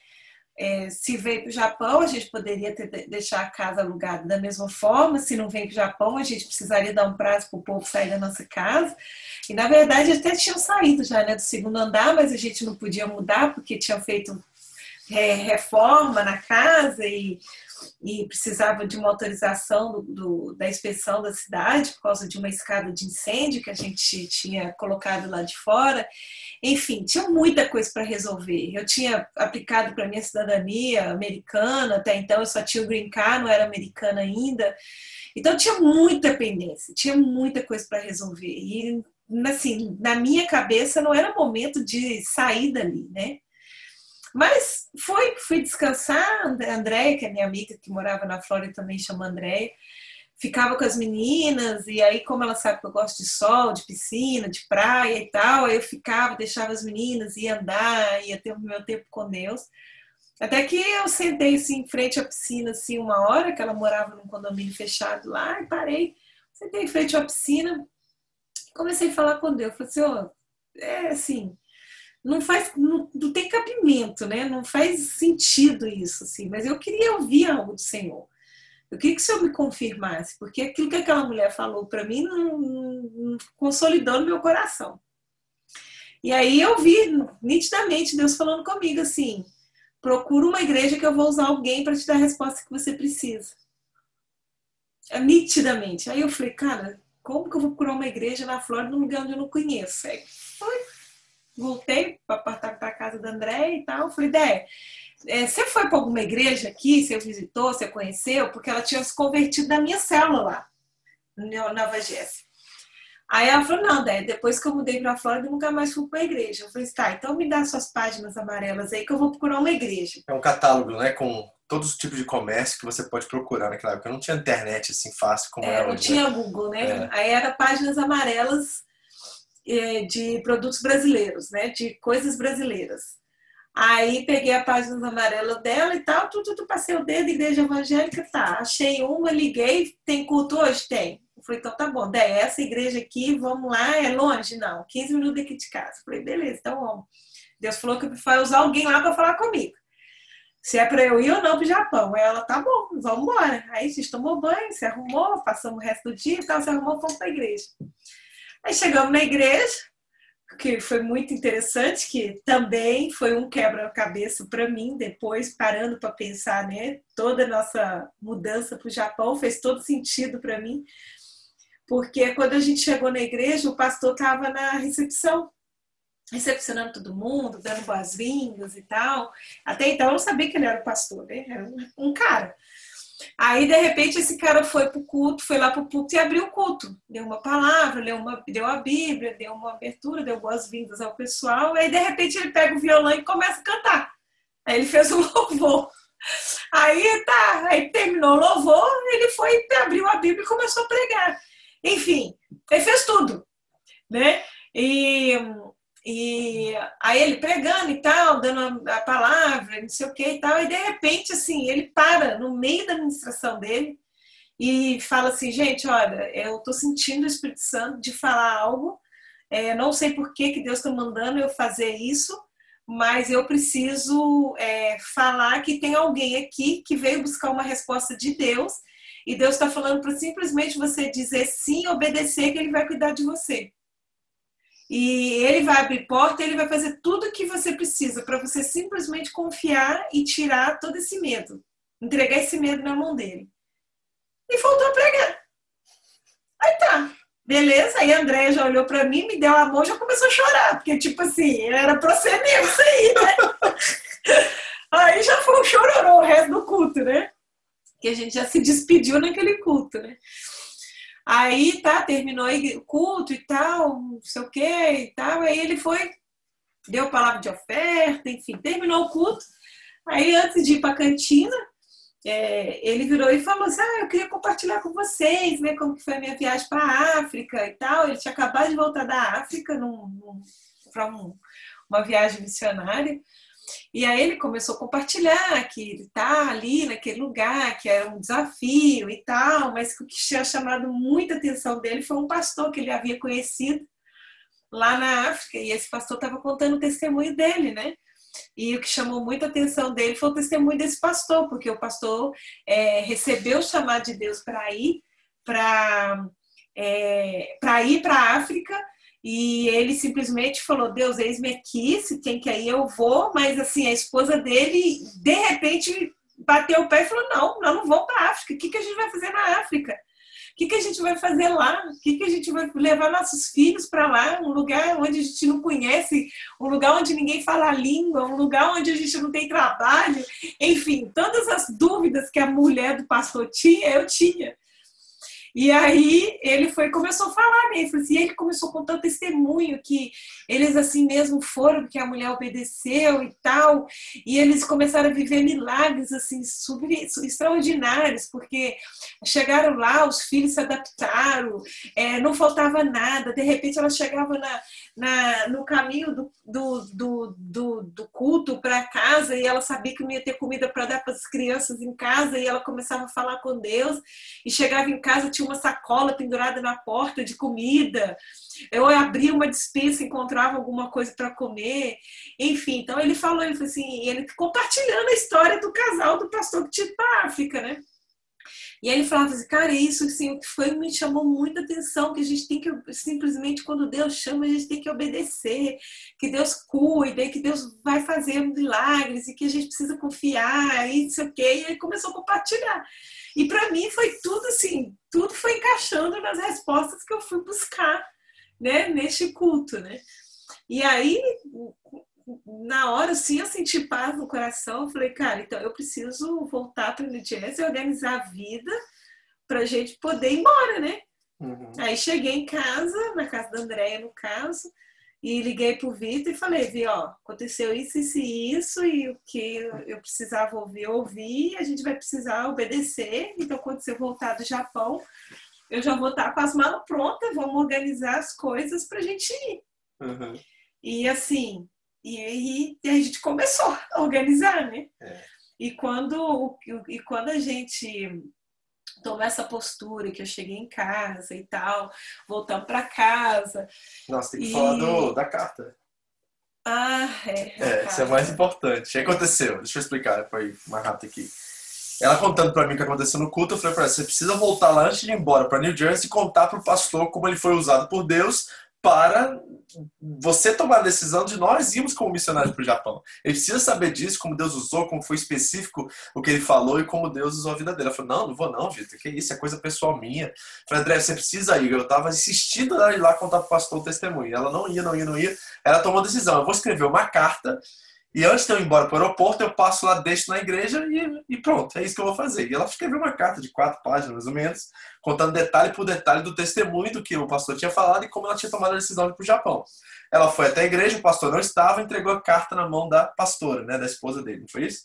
é, se veio para o Japão, a gente poderia ter, deixar a casa alugada da mesma forma, se não vem para o Japão, a gente precisaria dar um prazo para o povo sair da nossa casa. E na verdade até tinham saído já né, do segundo andar, mas a gente não podia mudar porque tinham feito é, reforma na casa e e precisava de uma autorização do, da inspeção da cidade por causa de uma escada de incêndio que a gente tinha colocado lá de fora. Enfim, tinha muita coisa para resolver. Eu tinha aplicado para minha cidadania americana, até então eu só tinha o green card, não era americana ainda. Então tinha muita pendência, tinha muita coisa para resolver. E assim, na minha cabeça não era momento de sair dali, né? Mas foi, fui descansar, a Andréia, que é minha amiga que morava na Flórida também chama Andréia, ficava com as meninas, e aí, como ela sabe que eu gosto de sol, de piscina, de praia e tal, eu ficava, deixava as meninas, ia andar, ia ter o meu tempo com Deus. Até que eu sentei assim, em frente à piscina assim, uma hora, que ela morava num condomínio fechado lá, e parei, sentei em frente à piscina, comecei a falar com Deus. Falei assim, oh, é assim, não faz, não, não, tem cabimento, né? Não faz sentido isso, assim. Mas eu queria ouvir algo do Senhor. Eu queria que o Senhor me confirmasse, porque aquilo que aquela mulher falou para mim não, não, consolidou no meu coração. E aí eu vi nitidamente Deus falando comigo assim: procura uma igreja que eu vou usar alguém para te dar a resposta que você precisa. É, nitidamente. Aí eu falei, cara, como que eu vou procurar uma igreja na Flórida num lugar onde eu não conheço? Aí foi voltei para a casa da André e tal. Falei, Dé, é, você foi para alguma igreja aqui? Você visitou? Você conheceu? Porque ela tinha se convertido na minha célula lá, na Nova Jéssica. Aí ela falou, não, Dé, depois que eu mudei para a Flórida, eu nunca mais fui para a igreja. Eu falei, tá, então me dá suas páginas amarelas aí que eu vou procurar uma igreja. É um catálogo, né, com todos os tipos de comércio que você pode procurar naquela época. Não tinha internet assim fácil como é, é Não tinha né? Google, né? É. Aí era páginas amarelas de produtos brasileiros, né? De coisas brasileiras. Aí peguei a página amarela dela e tal, tudo, tudo passei o dedo, igreja evangélica, tá. Achei uma, liguei, tem culto hoje? Tem. Eu falei, então tá bom, daí essa igreja aqui, vamos lá, é longe? Não, 15 minutos daqui de casa. Falei, beleza, então vamos. Deus falou que vai usar alguém lá para falar comigo. Se é para eu ir ou não pro Japão. Ela, tá bom, vamos embora. Aí a gente tomou banho, se arrumou, passamos o resto do dia e tal, se arrumou, fomos pra igreja. Aí chegamos na igreja, que foi muito interessante, que também foi um quebra-cabeça para mim, depois parando para pensar, né? Toda a nossa mudança para o Japão fez todo sentido para mim, porque quando a gente chegou na igreja, o pastor estava na recepção, recepcionando todo mundo, dando boas-vindas e tal. Até então eu não sabia que ele era o pastor, né? Era um cara. Aí, de repente, esse cara foi pro culto, foi lá pro culto e abriu o culto. Deu uma palavra, deu, uma, deu a Bíblia, deu uma abertura, deu boas-vindas ao pessoal. Aí, de repente, ele pega o violão e começa a cantar. Aí ele fez um <laughs> louvor. Aí tá, aí terminou o louvor, ele foi, abriu a Bíblia e começou a pregar. Enfim, ele fez tudo, né? E e aí ele pregando e tal, dando a palavra, não sei o que e tal, e de repente, assim, ele para no meio da administração dele e fala assim, gente, olha, eu tô sentindo o Espírito Santo de falar algo, é, não sei por que, que Deus está mandando eu fazer isso, mas eu preciso é, falar que tem alguém aqui que veio buscar uma resposta de Deus e Deus está falando para simplesmente você dizer sim, obedecer, que Ele vai cuidar de você. E ele vai abrir porta, ele vai fazer tudo o que você precisa para você simplesmente confiar e tirar todo esse medo, entregar esse medo na mão dele. E voltou a pregar. Aí tá, beleza. Aí a Andréia já olhou para mim, me deu a mão já começou a chorar, porque tipo assim, era pra ser mesmo isso aí, né? <laughs> aí já foi um chororô o resto do culto, né? Que a gente já se despediu naquele culto, né? Aí, tá, terminou o culto e tal, não sei o que e tal. Aí ele foi, deu palavra de oferta, enfim, terminou o culto. Aí, antes de ir para a cantina, é, ele virou e falou assim: Ah, eu queria compartilhar com vocês, né, como que foi a minha viagem para a África e tal. Ele tinha acabado de voltar da África para um, uma viagem missionária. E aí ele começou a compartilhar que ele está ali naquele lugar, que era um desafio e tal, mas que o que tinha chamado muita atenção dele foi um pastor que ele havia conhecido lá na África, e esse pastor estava contando o testemunho dele, né? E o que chamou muita atenção dele foi o testemunho desse pastor, porque o pastor é, recebeu o chamado de Deus para ir para é, para ir para a África e ele simplesmente falou: Deus, eis-me aqui, se tem que ir, eu vou. Mas assim, a esposa dele, de repente, bateu o pé e falou: não, nós não vamos para a África. O que, que a gente vai fazer na África? O que, que a gente vai fazer lá? O que, que a gente vai levar nossos filhos para lá? Um lugar onde a gente não conhece, um lugar onde ninguém fala a língua, um lugar onde a gente não tem trabalho. Enfim, todas as dúvidas que a mulher do pastor tinha, eu tinha. E aí ele foi começou a falar mesmo, assim, ele começou a contar testemunho que eles assim mesmo foram porque a mulher obedeceu e tal, e eles começaram a viver milagres assim extraordinários, porque chegaram lá, os filhos se adaptaram, é, não faltava nada, de repente ela chegava na, na, no caminho do, do, do, do, do culto para casa e ela sabia que não ia ter comida para dar para as crianças em casa e ela começava a falar com Deus e chegava em casa tinha uma sacola pendurada na porta de comida. Eu abria uma dispensa, encontrava alguma coisa para comer. Enfim, então ele falou, ele falou assim, ele compartilhando a história do casal do pastor que tinha para África, né? E aí ele falava assim, cara, isso assim, foi me chamou muita atenção, que a gente tem que simplesmente quando Deus chama, a gente tem que obedecer, que Deus cuida, que Deus vai fazer milagres e que a gente precisa confiar e não sei o quê. E ele começou a compartilhar. E para mim foi tudo assim, tudo foi encaixando nas respostas que eu fui buscar, né, neste culto, né? E aí, na hora, assim, eu senti paz no coração. Eu falei, cara, então eu preciso voltar para o Jersey e organizar a vida para a gente poder ir embora, né? Uhum. Aí cheguei em casa, na casa da Andréia, no caso, e liguei pro Vitor e falei, Vi, ó, aconteceu isso, isso e isso, e o que eu precisava ouvir, ouvi, a gente vai precisar obedecer. Então, quando você voltar do Japão, eu já vou estar com as malas prontas, vamos organizar as coisas pra gente ir. Uhum. E assim, e aí a gente começou a organizar, né? É. E, quando, e quando a gente tomar essa postura que eu cheguei em casa e tal, voltando para casa. Nossa, tem que e... falar do, da carta. Ah, é. É, isso é mais importante. O que aconteceu? Deixa eu explicar, foi mais rápido aqui. Ela contando para mim o que aconteceu no culto, eu falei para ela: você precisa voltar lá antes de ir embora para New Jersey e contar para o pastor como ele foi usado por Deus para você tomar a decisão de nós irmos como missionários para o Japão. Ele precisa saber disso, como Deus usou, como foi específico o que ele falou e como Deus usou a vida dele. Ela falou, não, não vou não, Vitor, que isso, é coisa pessoal minha. Eu falei, André, você precisa ir. Eu estava insistindo a ir lá contar para o pastor o testemunho. Ela não ia, não ia, não ia. Ela tomou a decisão, eu vou escrever uma carta e antes de eu ir embora para o aeroporto, eu passo lá, deixo na igreja e, e, pronto, é isso que eu vou fazer. E ela escreveu uma carta de quatro páginas, mais ou menos, contando detalhe por detalhe do testemunho do que o pastor tinha falado e como ela tinha tomado a decisão de ir para o Japão. Ela foi até a igreja, o pastor não estava, entregou a carta na mão da pastora, né, da esposa dele, não foi isso?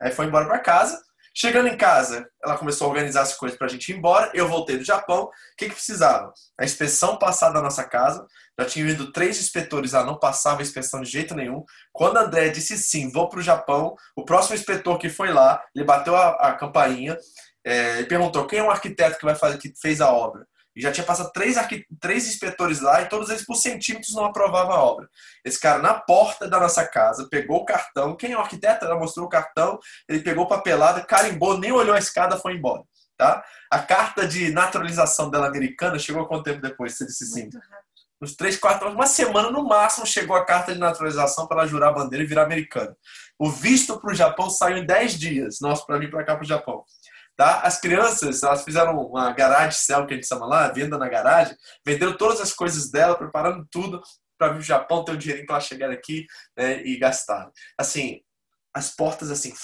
Aí foi embora para casa. Chegando em casa, ela começou a organizar as coisas para a gente ir embora. Eu voltei do Japão. O que, que precisava? A inspeção passada da nossa casa. Já tinham ido três inspetores lá, não passava a inspeção de jeito nenhum. Quando André disse sim, vou para o Japão, o próximo inspetor que foi lá, ele bateu a, a campainha é, e perguntou quem é o arquiteto que vai fazer, que fez a obra. E já tinha passado três, três inspetores lá e todos eles por centímetros não aprovavam a obra. Esse cara na porta da nossa casa pegou o cartão. Quem é o arquiteto? Ela mostrou o cartão. Ele pegou papelada, carimbou, nem olhou a escada, foi embora. Tá? A carta de naturalização dela americana chegou quanto tempo depois? Você disse sim. Uns três, quatro, uma semana no máximo chegou a carta de naturalização para ela jurar a bandeira e virar americana. O visto para o Japão saiu em dez dias. Nossa, para vir para cá para o Japão. Tá? As crianças, elas fizeram uma garagem céu que a gente chama lá, venda na garagem, venderam todas as coisas dela, preparando tudo para vir o Japão, ter o dinheirinho para chegar aqui né, e gastar. Assim, as portas assim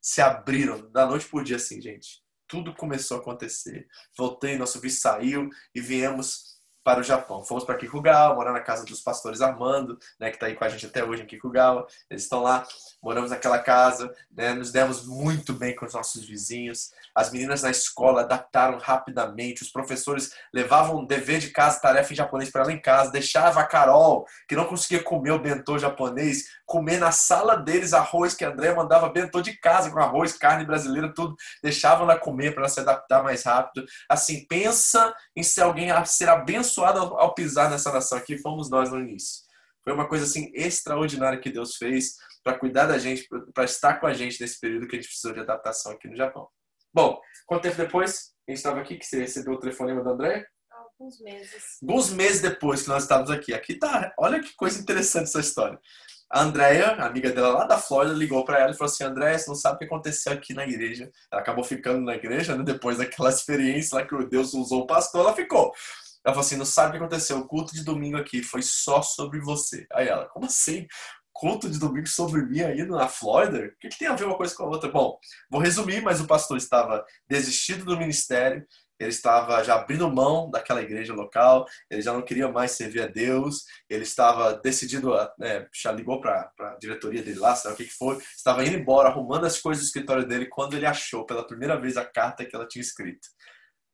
se abriram da noite por dia, assim, gente. Tudo começou a acontecer. Voltei, nosso visto saiu e viemos para o Japão. Fomos para Kikugawa, morar na casa dos pastores Armando, né, que está aí com a gente até hoje em Kikugawa. Eles estão lá, moramos naquela casa, né, nos demos muito bem com os nossos vizinhos. As meninas na escola adaptaram rapidamente, os professores levavam dever de casa, tarefa em japonês para ela em casa, deixava a Carol, que não conseguia comer o bentô japonês, comer na sala deles arroz que a André mandava bentô de casa com arroz, carne brasileira, tudo, deixavam ela comer para ela se adaptar mais rápido. Assim, pensa em ser alguém a ser abençoado ao, ao pisar nessa nação aqui, fomos nós no início. Foi uma coisa assim extraordinária que Deus fez para cuidar da gente, para estar com a gente nesse período que a gente precisou de adaptação aqui no Japão. Bom, quanto tempo depois a gente estava aqui que você recebeu o telefonema da André? Alguns meses. Alguns meses depois que nós estávamos aqui. Aqui tá, olha que coisa interessante essa história. A Andrea, amiga dela lá da Flórida, ligou para ela e falou assim: Andréia, você não sabe o que aconteceu aqui na igreja. Ela acabou ficando na igreja, né? Depois daquela <laughs> experiência lá que Deus usou o pastor, ela ficou. Ela falou assim: não sabe o que aconteceu. O culto de domingo aqui foi só sobre você. Aí ela, como assim? Culto de domingo sobre mim aí na Flórida? O que, que tem a ver uma coisa com a outra? Bom, vou resumir, mas o pastor estava desistido do ministério, ele estava já abrindo mão daquela igreja local, ele já não queria mais servir a Deus, ele estava decidido, né, já ligou para a diretoria dele lá, sabe o que, que foi, estava indo embora, arrumando as coisas do escritório dele, quando ele achou pela primeira vez a carta que ela tinha escrito.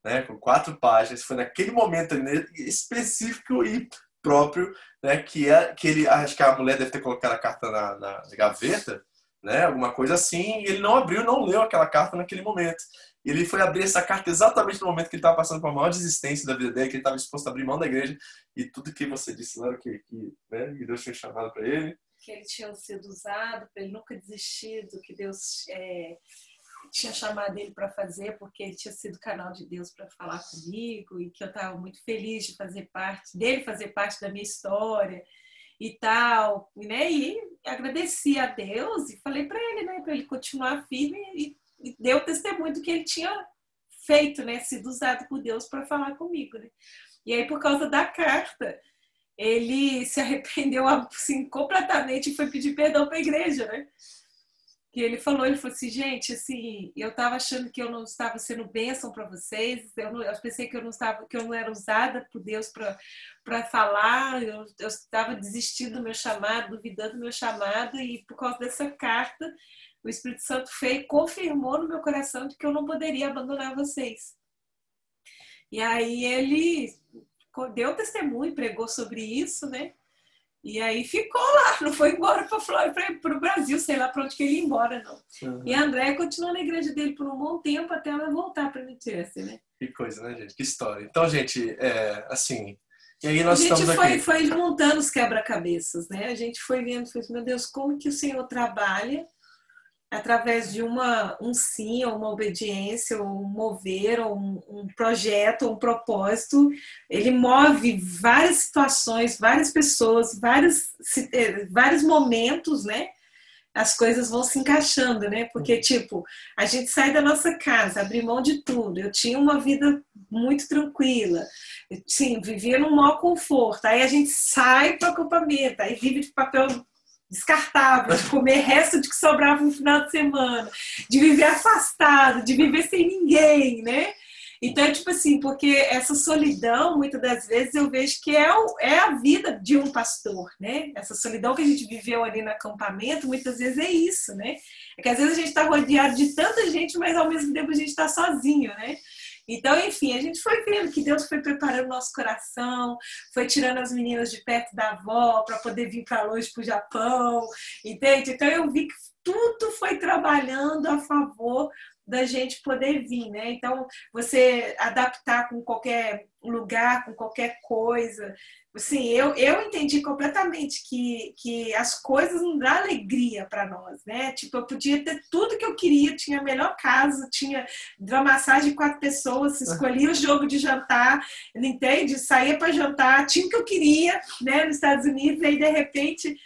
Né, com quatro páginas, foi naquele momento específico e próprio, né, que, é, que ele, acho que a mulher deve ter colocado a carta na, na gaveta, né, alguma coisa assim, ele não abriu, não leu aquela carta naquele momento ele foi abrir essa carta exatamente no momento que ele estava passando por a maior desistência da vida dele, que ele estava disposto a abrir mão da igreja. E tudo que você disse lá, que, que, né, que Deus tinha chamado para ele. Que ele tinha sido usado, para ele nunca desistir do que Deus é, tinha chamado ele para fazer, porque ele tinha sido canal de Deus para falar comigo, e que eu estava muito feliz de fazer parte, dele fazer parte da minha história e tal, né? E agradeci a Deus e falei para ele, né, para ele continuar firme e deu testemunho do que ele tinha feito, né? Sido usado por Deus para falar comigo, né? E aí, por causa da carta, ele se arrependeu <laughs> assim, completamente e foi pedir perdão para a igreja, né? Que ele falou, ele falou assim, gente, assim, eu estava achando que eu não estava sendo bênção para vocês, eu, não, eu, pensei que eu não estava, que eu não era usada por Deus para falar, eu estava desistindo do meu chamado, duvidando do meu chamado e por causa dessa carta o Espírito Santo fez, confirmou no meu coração de que eu não poderia abandonar vocês. E aí ele deu testemunho, pregou sobre isso, né? E aí ficou lá, não foi embora para o Brasil, sei lá para onde que ele ia embora, não. Uhum. E a André continuou na igreja dele por um bom tempo até ela voltar para New Jersey, né? Que coisa, né, gente? Que história. Então, gente, é, assim, e aí nós a gente foi, aqui. foi montando os quebra-cabeças, né? A gente foi vendo, foi, meu Deus, como que o Senhor trabalha através de uma, um sim, ou uma obediência, ou um mover, ou um, um projeto, ou um propósito, ele move várias situações, várias pessoas, vários, eh, vários momentos, né? As coisas vão se encaixando, né? Porque, tipo, a gente sai da nossa casa, abrir mão de tudo. Eu tinha uma vida muito tranquila, sim, vivia num maior conforto. Aí a gente sai para o acampamento, aí vive de papel descartável, de comer resto de que sobrava no final de semana, de viver afastado, de viver sem ninguém, né? Então, tipo assim, porque essa solidão, muitas das vezes, eu vejo que é, o, é a vida de um pastor, né? Essa solidão que a gente viveu ali no acampamento, muitas vezes é isso, né? É que às vezes a gente está rodeado de tanta gente, mas ao mesmo tempo a gente está sozinho, né? Então, enfim, a gente foi vendo que Deus foi preparando nosso coração, foi tirando as meninas de perto da avó para poder vir para longe para o Japão, entende? Então eu vi que tudo foi trabalhando a favor da gente poder vir, né? Então, você adaptar com qualquer lugar, com qualquer coisa. Assim, eu, eu entendi completamente que, que as coisas não dão alegria para nós, né? Tipo, eu podia ter tudo que eu queria, tinha a melhor casa, tinha uma massagem de quatro pessoas, escolhia o jogo de jantar, entende? Saía para jantar, tinha o que eu queria, né, nos Estados Unidos, e aí de repente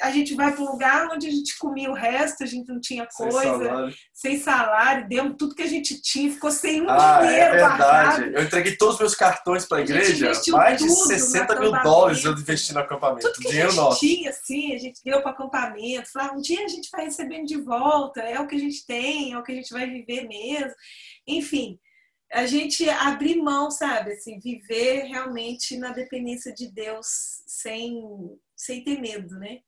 a gente vai para um lugar onde a gente comia o resto, a gente não tinha coisa, sem salário, sem salário demos tudo que a gente tinha, ficou sem um ah, dinheiro é verdade. guardado. Eu entreguei todos os meus cartões para a igreja, mais de 60 mil dólares eu investi no acampamento. Tudo que dinheiro a gente nosso. tinha, assim, a gente deu para acampamento, falava, um dia a gente vai recebendo de volta, é o que a gente tem, é o que a gente vai viver mesmo. Enfim, a gente abrir mão, sabe? Assim, viver realmente na dependência de Deus sem, sem ter medo, né?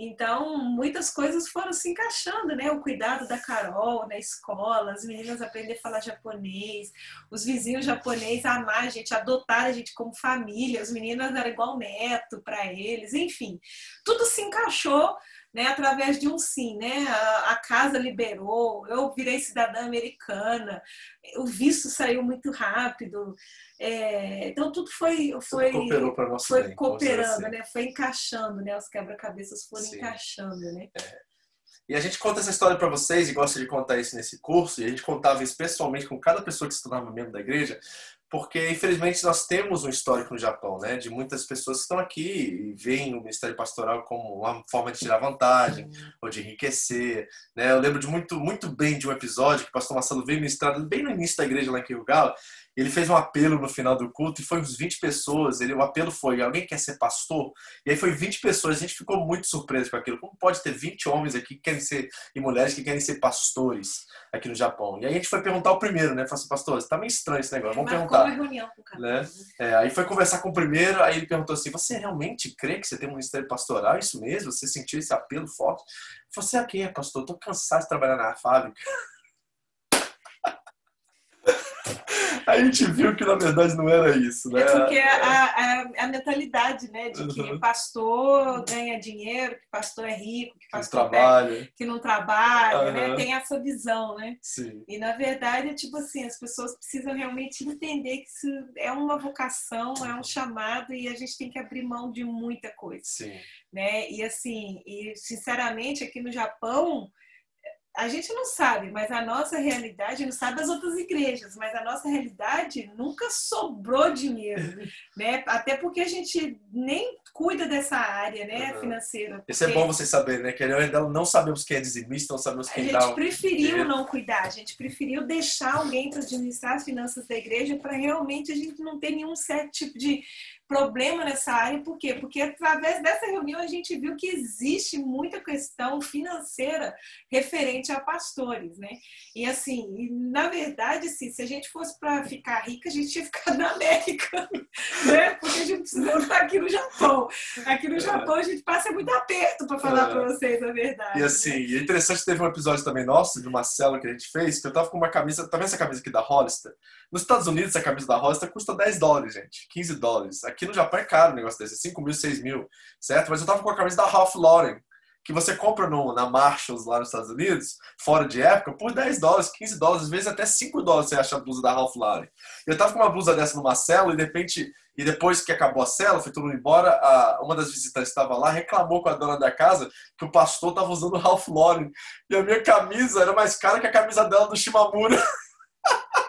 Então, muitas coisas foram se encaixando, né? O cuidado da Carol na escola, as meninas aprender a falar japonês, os vizinhos japoneses amar a gente, adotar a gente como família, as meninas eram igual neto para eles, enfim. Tudo se encaixou né, através de um sim, né? A, a, casa liberou, eu virei cidadã americana, o visto saiu muito rápido. É, então tudo foi foi cooperou para nosso foi bem, cooperando, assim. né? Foi encaixando, né? Os quebra-cabeças foram sim. encaixando, né? É. E a gente conta essa história para vocês e gosta de contar isso nesse curso, e a gente contava isso pessoalmente com cada pessoa que se tornava membro da igreja, porque infelizmente nós temos um histórico no Japão, né, de muitas pessoas que estão aqui e veem o ministério pastoral como uma forma de tirar vantagem ou de enriquecer, né? Eu lembro de muito muito bem de um episódio que o pastor Marcelo veio ministrar bem no início da igreja lá em Kirugala, ele fez um apelo no final do culto e foi uns 20 pessoas. Ele, o apelo foi: alguém quer ser pastor? E aí foi 20 pessoas. A gente ficou muito surpreso com aquilo. Como pode ter 20 homens aqui que querem ser, e mulheres que querem ser pastores aqui no Japão? E aí a gente foi perguntar o primeiro, né? Falei assim, pastor, tá meio estranho esse negócio. Vamos perguntar. Uma reunião com o cara. Né? É, aí foi conversar com o primeiro, aí ele perguntou assim: você realmente crê que você tem um ministério pastoral? É isso mesmo? Você sentiu esse apelo forte? Você aqui é pastor, tô cansado de trabalhar na fábrica. A gente viu que na verdade não era isso, né? É porque a, a, a mentalidade, né, de que uhum. pastor ganha dinheiro, que pastor é rico, que pastor que, trabalha. que não trabalha, uhum. né? Tem essa visão, né? Sim. E na verdade, é tipo assim, as pessoas precisam realmente entender que isso é uma vocação, é um chamado e a gente tem que abrir mão de muita coisa. Sim. Né? E assim, e sinceramente aqui no Japão, a gente não sabe, mas a nossa realidade, não sabe das outras igrejas, mas a nossa realidade nunca sobrou dinheiro, <laughs> né? Até porque a gente nem cuida dessa área, né, uhum. financeira. Isso é bom você saber, né? Que ainda não sabemos quem é dizimista, não sabemos quem dá. A gente preferiu não cuidar, a gente preferiu deixar alguém para administrar as finanças da igreja para realmente a gente não ter nenhum certo tipo de problema nessa área, por quê? Porque através dessa reunião a gente viu que existe muita questão financeira referente a pastores, né? E assim, na verdade, sim, se a gente fosse para ficar rica, a gente tinha ficado na América, <laughs> né? Porque a gente precisa estar aqui no Japão. Aqui no Japão a gente passa muito aperto para falar é. para vocês a verdade. E assim, né? é interessante, teve um episódio também nosso, de uma célula que a gente fez, que eu tava com uma camisa, tá vendo essa camisa aqui da Hollister? Nos Estados Unidos, essa camisa da Hollister custa 10 dólares, gente, 15 dólares. Aqui Aqui no Japão é caro o negócio desse, 5 mil, 6 mil, certo? Mas eu tava com a camisa da Ralph Lauren, que você compra no, na Marshalls lá nos Estados Unidos, fora de época, por 10 dólares, 15 dólares, às vezes até 5 dólares você acha a blusa da Ralph Lauren. Eu tava com uma blusa dessa numa cela e de repente, e depois que acabou a cela, foi todo mundo embora, a, uma das visitantes estava lá, reclamou com a dona da casa que o pastor tava usando Ralph Lauren. E a minha camisa era mais cara que a camisa dela do Shimamura. <laughs>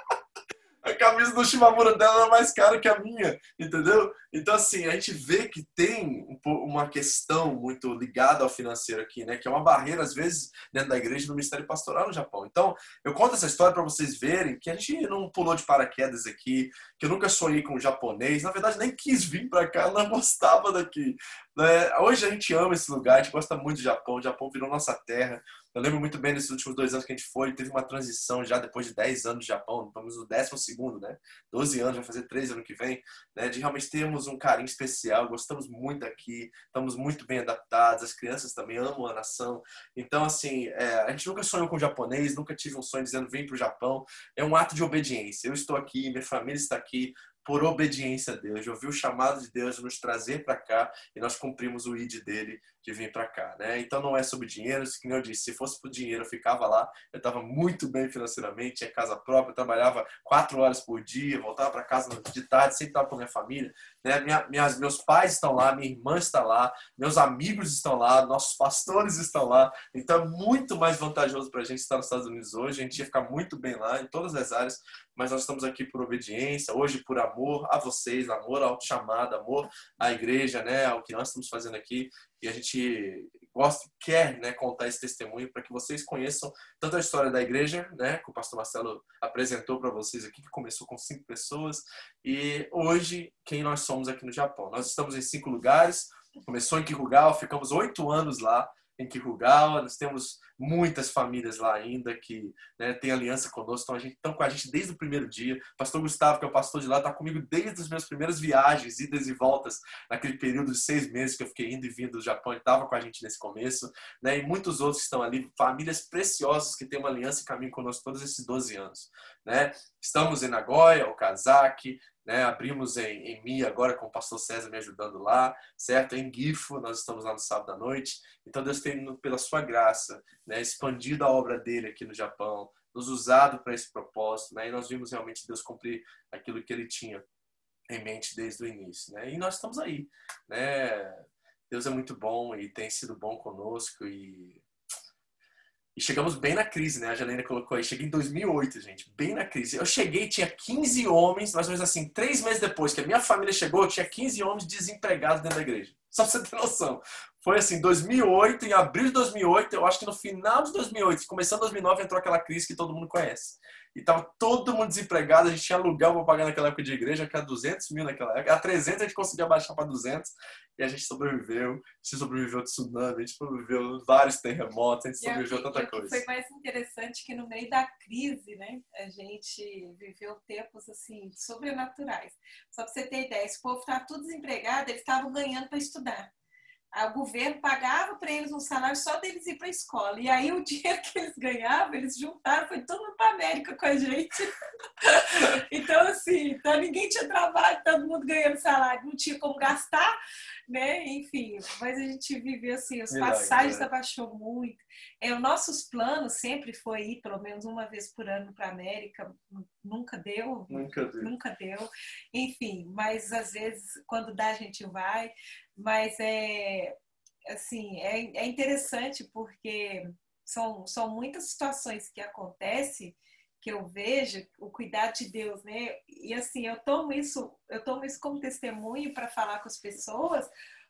a camisa do Shimamura dela era mais cara que a minha, entendeu? Então, assim, a gente vê que tem uma questão muito ligada ao financeiro aqui, né? Que é uma barreira, às vezes, dentro da igreja do Ministério Pastoral no Japão. Então, eu conto essa história para vocês verem que a gente não pulou de paraquedas aqui, que eu nunca sonhei com o japonês. Na verdade, nem quis vir para cá, não gostava daqui. Né? Hoje a gente ama esse lugar, a gente gosta muito do Japão. O Japão virou nossa terra. Eu lembro muito bem nesses últimos dois anos que a gente foi, teve uma transição já depois de 10 anos do Japão, estamos no décimo segundo, né? 12 anos, vai fazer 13 ano que vem, né? De realmente termos um carinho especial, gostamos muito aqui, estamos muito bem adaptados, as crianças também amam a nação. Então, assim, é, a gente nunca sonhou com o japonês, nunca tive um sonho dizendo vem para o Japão. É um ato de obediência. Eu estou aqui, minha família está aqui, por obediência a Deus, de ouvir o chamado de Deus de nos trazer para cá e nós cumprimos o ID dele de vir para cá, né? Então não é sobre dinheiro, como eu disse, se fosse por dinheiro eu ficava lá, eu estava muito bem financeiramente, tinha casa própria, trabalhava quatro horas por dia, voltava para casa de tarde, sempre estava com minha família, né? Minha, minhas, meus pais estão lá, minha irmã está lá, meus amigos estão lá, nossos pastores estão lá, então é muito mais vantajoso para a gente estar nos Estados Unidos hoje, a gente ia ficar muito bem lá em todas as áreas, mas nós estamos aqui por obediência, hoje por amor a vocês, amor ao chamado, amor à igreja, né? Ao que nós estamos fazendo aqui e a gente gosta, quer né, contar esse testemunho para que vocês conheçam tanto a história da igreja, né, que o pastor Marcelo apresentou para vocês aqui, que começou com cinco pessoas, e hoje quem nós somos aqui no Japão. Nós estamos em cinco lugares, começou em Kirugawa, ficamos oito anos lá, em Kirugawa. Nós temos muitas famílias lá ainda que né, têm aliança conosco, estão, a gente, estão com a gente desde o primeiro dia. Pastor Gustavo, que é o pastor de lá, está comigo desde as minhas primeiras viagens, idas e voltas, naquele período de seis meses que eu fiquei indo e vindo do Japão, e estava com a gente nesse começo. Né, e muitos outros que estão ali, famílias preciosas que têm uma aliança e caminham conosco todos esses 12 anos. Né? Estamos em Nagoya, Okazaki, né? Abrimos em, em Mi agora com o pastor César me ajudando lá, certo? Em Gifo, nós estamos lá no sábado à noite. Então Deus tem, pela sua graça, né, expandido a obra dele aqui no Japão, nos usado para esse propósito, né? E nós vimos realmente Deus cumprir aquilo que ele tinha em mente desde o início, né? E nós estamos aí, né? Deus é muito bom e tem sido bom conosco e E chegamos bem na crise, né? A Janaína colocou aí. Cheguei em 2008, gente. Bem na crise. Eu cheguei, tinha 15 homens, mais ou menos assim, três meses depois que a minha família chegou, eu tinha 15 homens desempregados dentro da igreja. Só pra você ter noção. Foi assim, 2008, em abril de 2008, eu acho que no final de 2008, começando 2009, entrou aquela crise que todo mundo conhece. E tava todo mundo desempregado, a gente tinha aluguel para pagar naquela época de igreja, que era 200 mil naquela época. A 300 a gente conseguia baixar para 200 e a gente sobreviveu. A gente sobreviveu ao tsunami, a gente sobreviveu vários terremotos, a gente sobreviveu a tanta coisa. Foi mais interessante que no meio da crise, né, a gente viveu tempos assim sobrenaturais. Só para você ter ideia, esse povo estava tudo desempregado, eles estavam ganhando para estudar o governo pagava para eles um salário só deles ir para a escola. E aí o <laughs> dinheiro que eles ganhavam, eles juntaram, foi todo para a América com a gente. <laughs> então, assim, então ninguém tinha trabalho, todo mundo ganhando salário, não tinha como gastar né? Enfim, mas a gente viveu assim, os passagens né? abaixou muito. É, os nossos planos sempre foi ir pelo menos uma vez por ano para a América, nunca deu, nunca deu, nunca deu. Enfim, mas às vezes quando dá a gente vai, mas é assim, é, é interessante porque são, são muitas situações que acontecem que eu vejo o cuidado de Deus, né? E assim, eu tomo isso, eu tomo isso como testemunho para falar com as pessoas,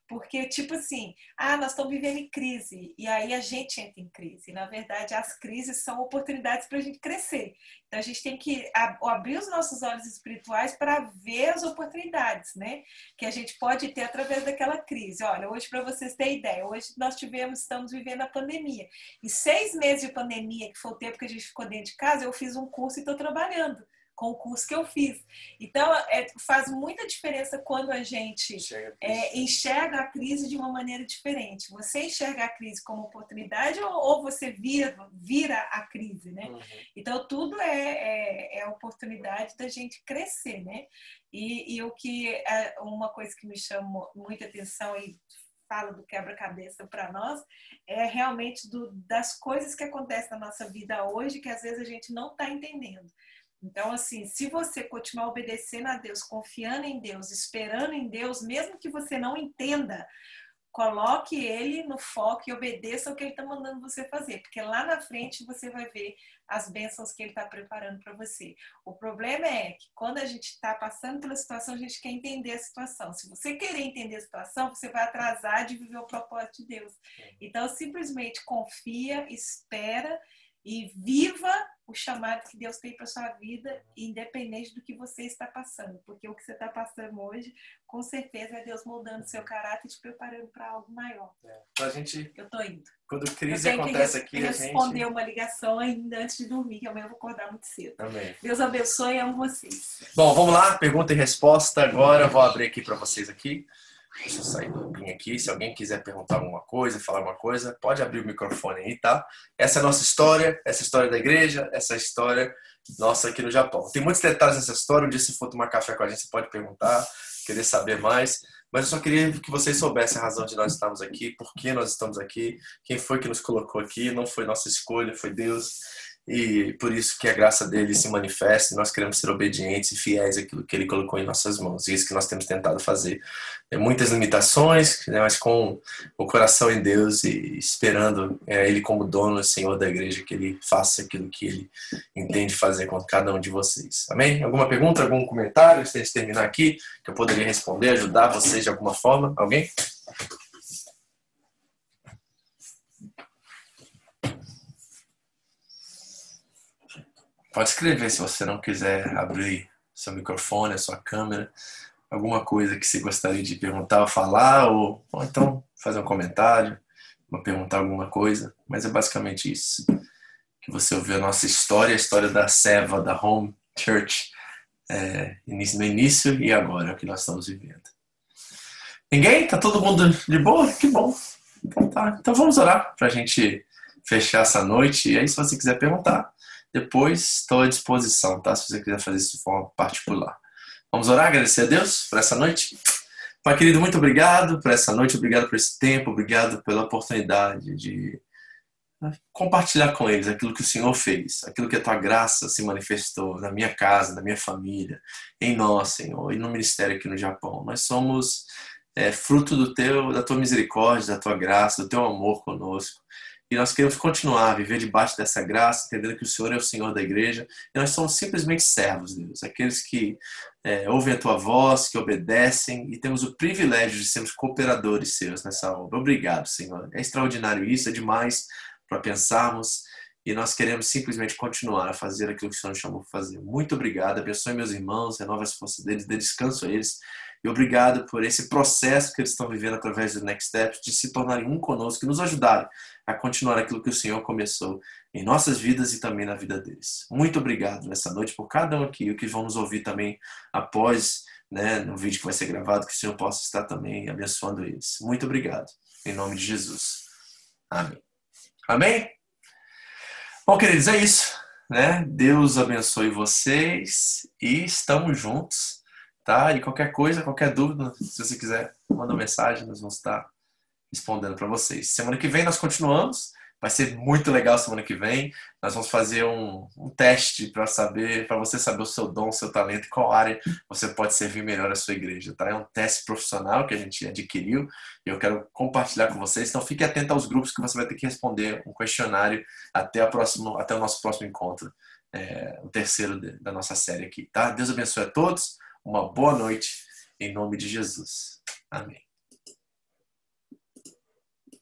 porque, tipo assim, ah, nós estamos vivendo em crise, e aí a gente entra em crise. Na verdade, as crises são oportunidades para a gente crescer. Então, a gente tem que abrir os nossos olhos espirituais para ver as oportunidades, né? Que a gente pode ter através daquela crise. Olha, hoje, para vocês terem ideia, hoje nós tivemos, estamos vivendo a pandemia. E seis meses de pandemia, que foi o tempo que a gente ficou dentro de casa, eu fiz um curso e estou trabalhando com o curso que eu fiz. Então, é, faz muita diferença quando a gente enxerga, é, enxerga, a crise de uma maneira diferente. Você enxerga a crise como oportunidade ou, ou você vira, vira a crise, né? Uhum. Então, tudo é, é, é, oportunidade da gente crescer, né? E, e o que é uma coisa que me chamou muita atenção e fala do quebra-cabeça para nós é realmente do, das coisas que acontecem na nossa vida hoje que às vezes a gente não está entendendo. Então, assim, se você continuar obedecendo a Deus, confiando em Deus, esperando em Deus, mesmo que você não entenda, coloque ele no foco e obedeça o que ele está mandando você fazer, porque lá na frente você vai ver as bênçãos que ele está preparando para você. O problema é que quando a gente está passando pela situação, a gente quer entender a situação. Se você querer entender a situação, você vai atrasar de viver o propósito de Deus. Então, simplesmente confia, espera e viva o chamado que Deus tem para sua vida, independente do que você está passando, porque o que você está passando hoje, com certeza é Deus moldando seu caráter e te preparando para algo maior. É. Então a gente, eu tô indo. Quando crise acontece aqui, a gente responder uma ligação ainda antes de dormir, que amanhã eu vou acordar muito cedo. Amém. Deus abençoe e amo vocês. Bom, vamos lá, pergunta e resposta agora. Vou abrir aqui para vocês aqui. Deixa eu sair do PIN aqui. Se alguém quiser perguntar alguma coisa, falar alguma coisa, pode abrir o microfone aí, tá? Essa é a nossa história, essa é história da igreja, essa é história nossa aqui no Japão. Tem muitos detalhes nessa história. Um dia, se for tomar café com a gente, você pode perguntar, querer saber mais. Mas eu só queria que vocês soubessem a razão de nós estarmos aqui, por que nós estamos aqui, quem foi que nos colocou aqui. Não foi nossa escolha, foi Deus e por isso que a graça dele se manifesta nós queremos ser obedientes e fiéis àquilo que ele colocou em nossas mãos. E isso que nós temos tentado fazer. É muitas limitações, né, mas com o coração em Deus e esperando é, ele como dono senhor da igreja que ele faça aquilo que ele entende fazer com cada um de vocês. Amém? Alguma pergunta, algum comentário antes de terminar aqui que eu poderia responder, ajudar vocês de alguma forma? Alguém? Pode escrever se você não quiser abrir seu microfone, a sua câmera, alguma coisa que você gostaria de perguntar ou falar, ou, ou então fazer um comentário, ou perguntar alguma coisa. Mas é basicamente isso. Que você ouviu a nossa história, a história da Seva, da Home Church, é, no início e agora, é o que nós estamos vivendo. Ninguém? Tá todo mundo de boa? Que bom. Então tá. Então vamos orar para a gente fechar essa noite. E aí, se você quiser perguntar, depois estou à disposição, tá? Se você quiser fazer isso de forma particular. Vamos orar, agradecer a Deus por essa noite. Pai querido, muito obrigado por essa noite, obrigado por esse tempo, obrigado pela oportunidade de compartilhar com eles aquilo que o Senhor fez, aquilo que a tua graça se manifestou na minha casa, na minha família, em nós, Senhor, e no ministério aqui no Japão. Nós somos é, fruto do teu, da tua misericórdia, da tua graça, do teu amor conosco. E nós queremos continuar a viver debaixo dessa graça, entendendo que o Senhor é o Senhor da igreja. E nós somos simplesmente servos, Deus. Aqueles que é, ouvem a tua voz, que obedecem e temos o privilégio de sermos cooperadores seus nessa obra. Obrigado, Senhor. É extraordinário isso, é demais para pensarmos. E nós queremos simplesmente continuar a fazer aquilo que o Senhor nos chamou para fazer. Muito obrigado. Abençoe meus irmãos, renova as forças deles, dê descanso a eles. E obrigado por esse processo que eles estão vivendo através do Next Steps, de se tornarem um conosco e nos ajudarem a continuar aquilo que o Senhor começou em nossas vidas e também na vida deles. Muito obrigado nessa noite por cada um aqui, o que vão nos ouvir também após, né, no vídeo que vai ser gravado, que o Senhor possa estar também abençoando eles. Muito obrigado. Em nome de Jesus. Amém. Amém? Bom, queridos, é isso. Né? Deus abençoe vocês e estamos juntos tá? E qualquer coisa, qualquer dúvida, se você quiser, manda mensagem, nós vamos estar respondendo para vocês. Semana que vem nós continuamos. Vai ser muito legal semana que vem. Nós vamos fazer um, um teste para saber, para você saber o seu dom, o seu talento e qual área você pode servir melhor a sua igreja. Tá? É um teste profissional que a gente adquiriu e eu quero compartilhar com vocês. Então fique atento aos grupos que você vai ter que responder um questionário até, a próximo, até o nosso próximo encontro, é, o terceiro da nossa série aqui. Tá? Deus abençoe a todos. Uma boa noite, em nome de Jesus. Amém.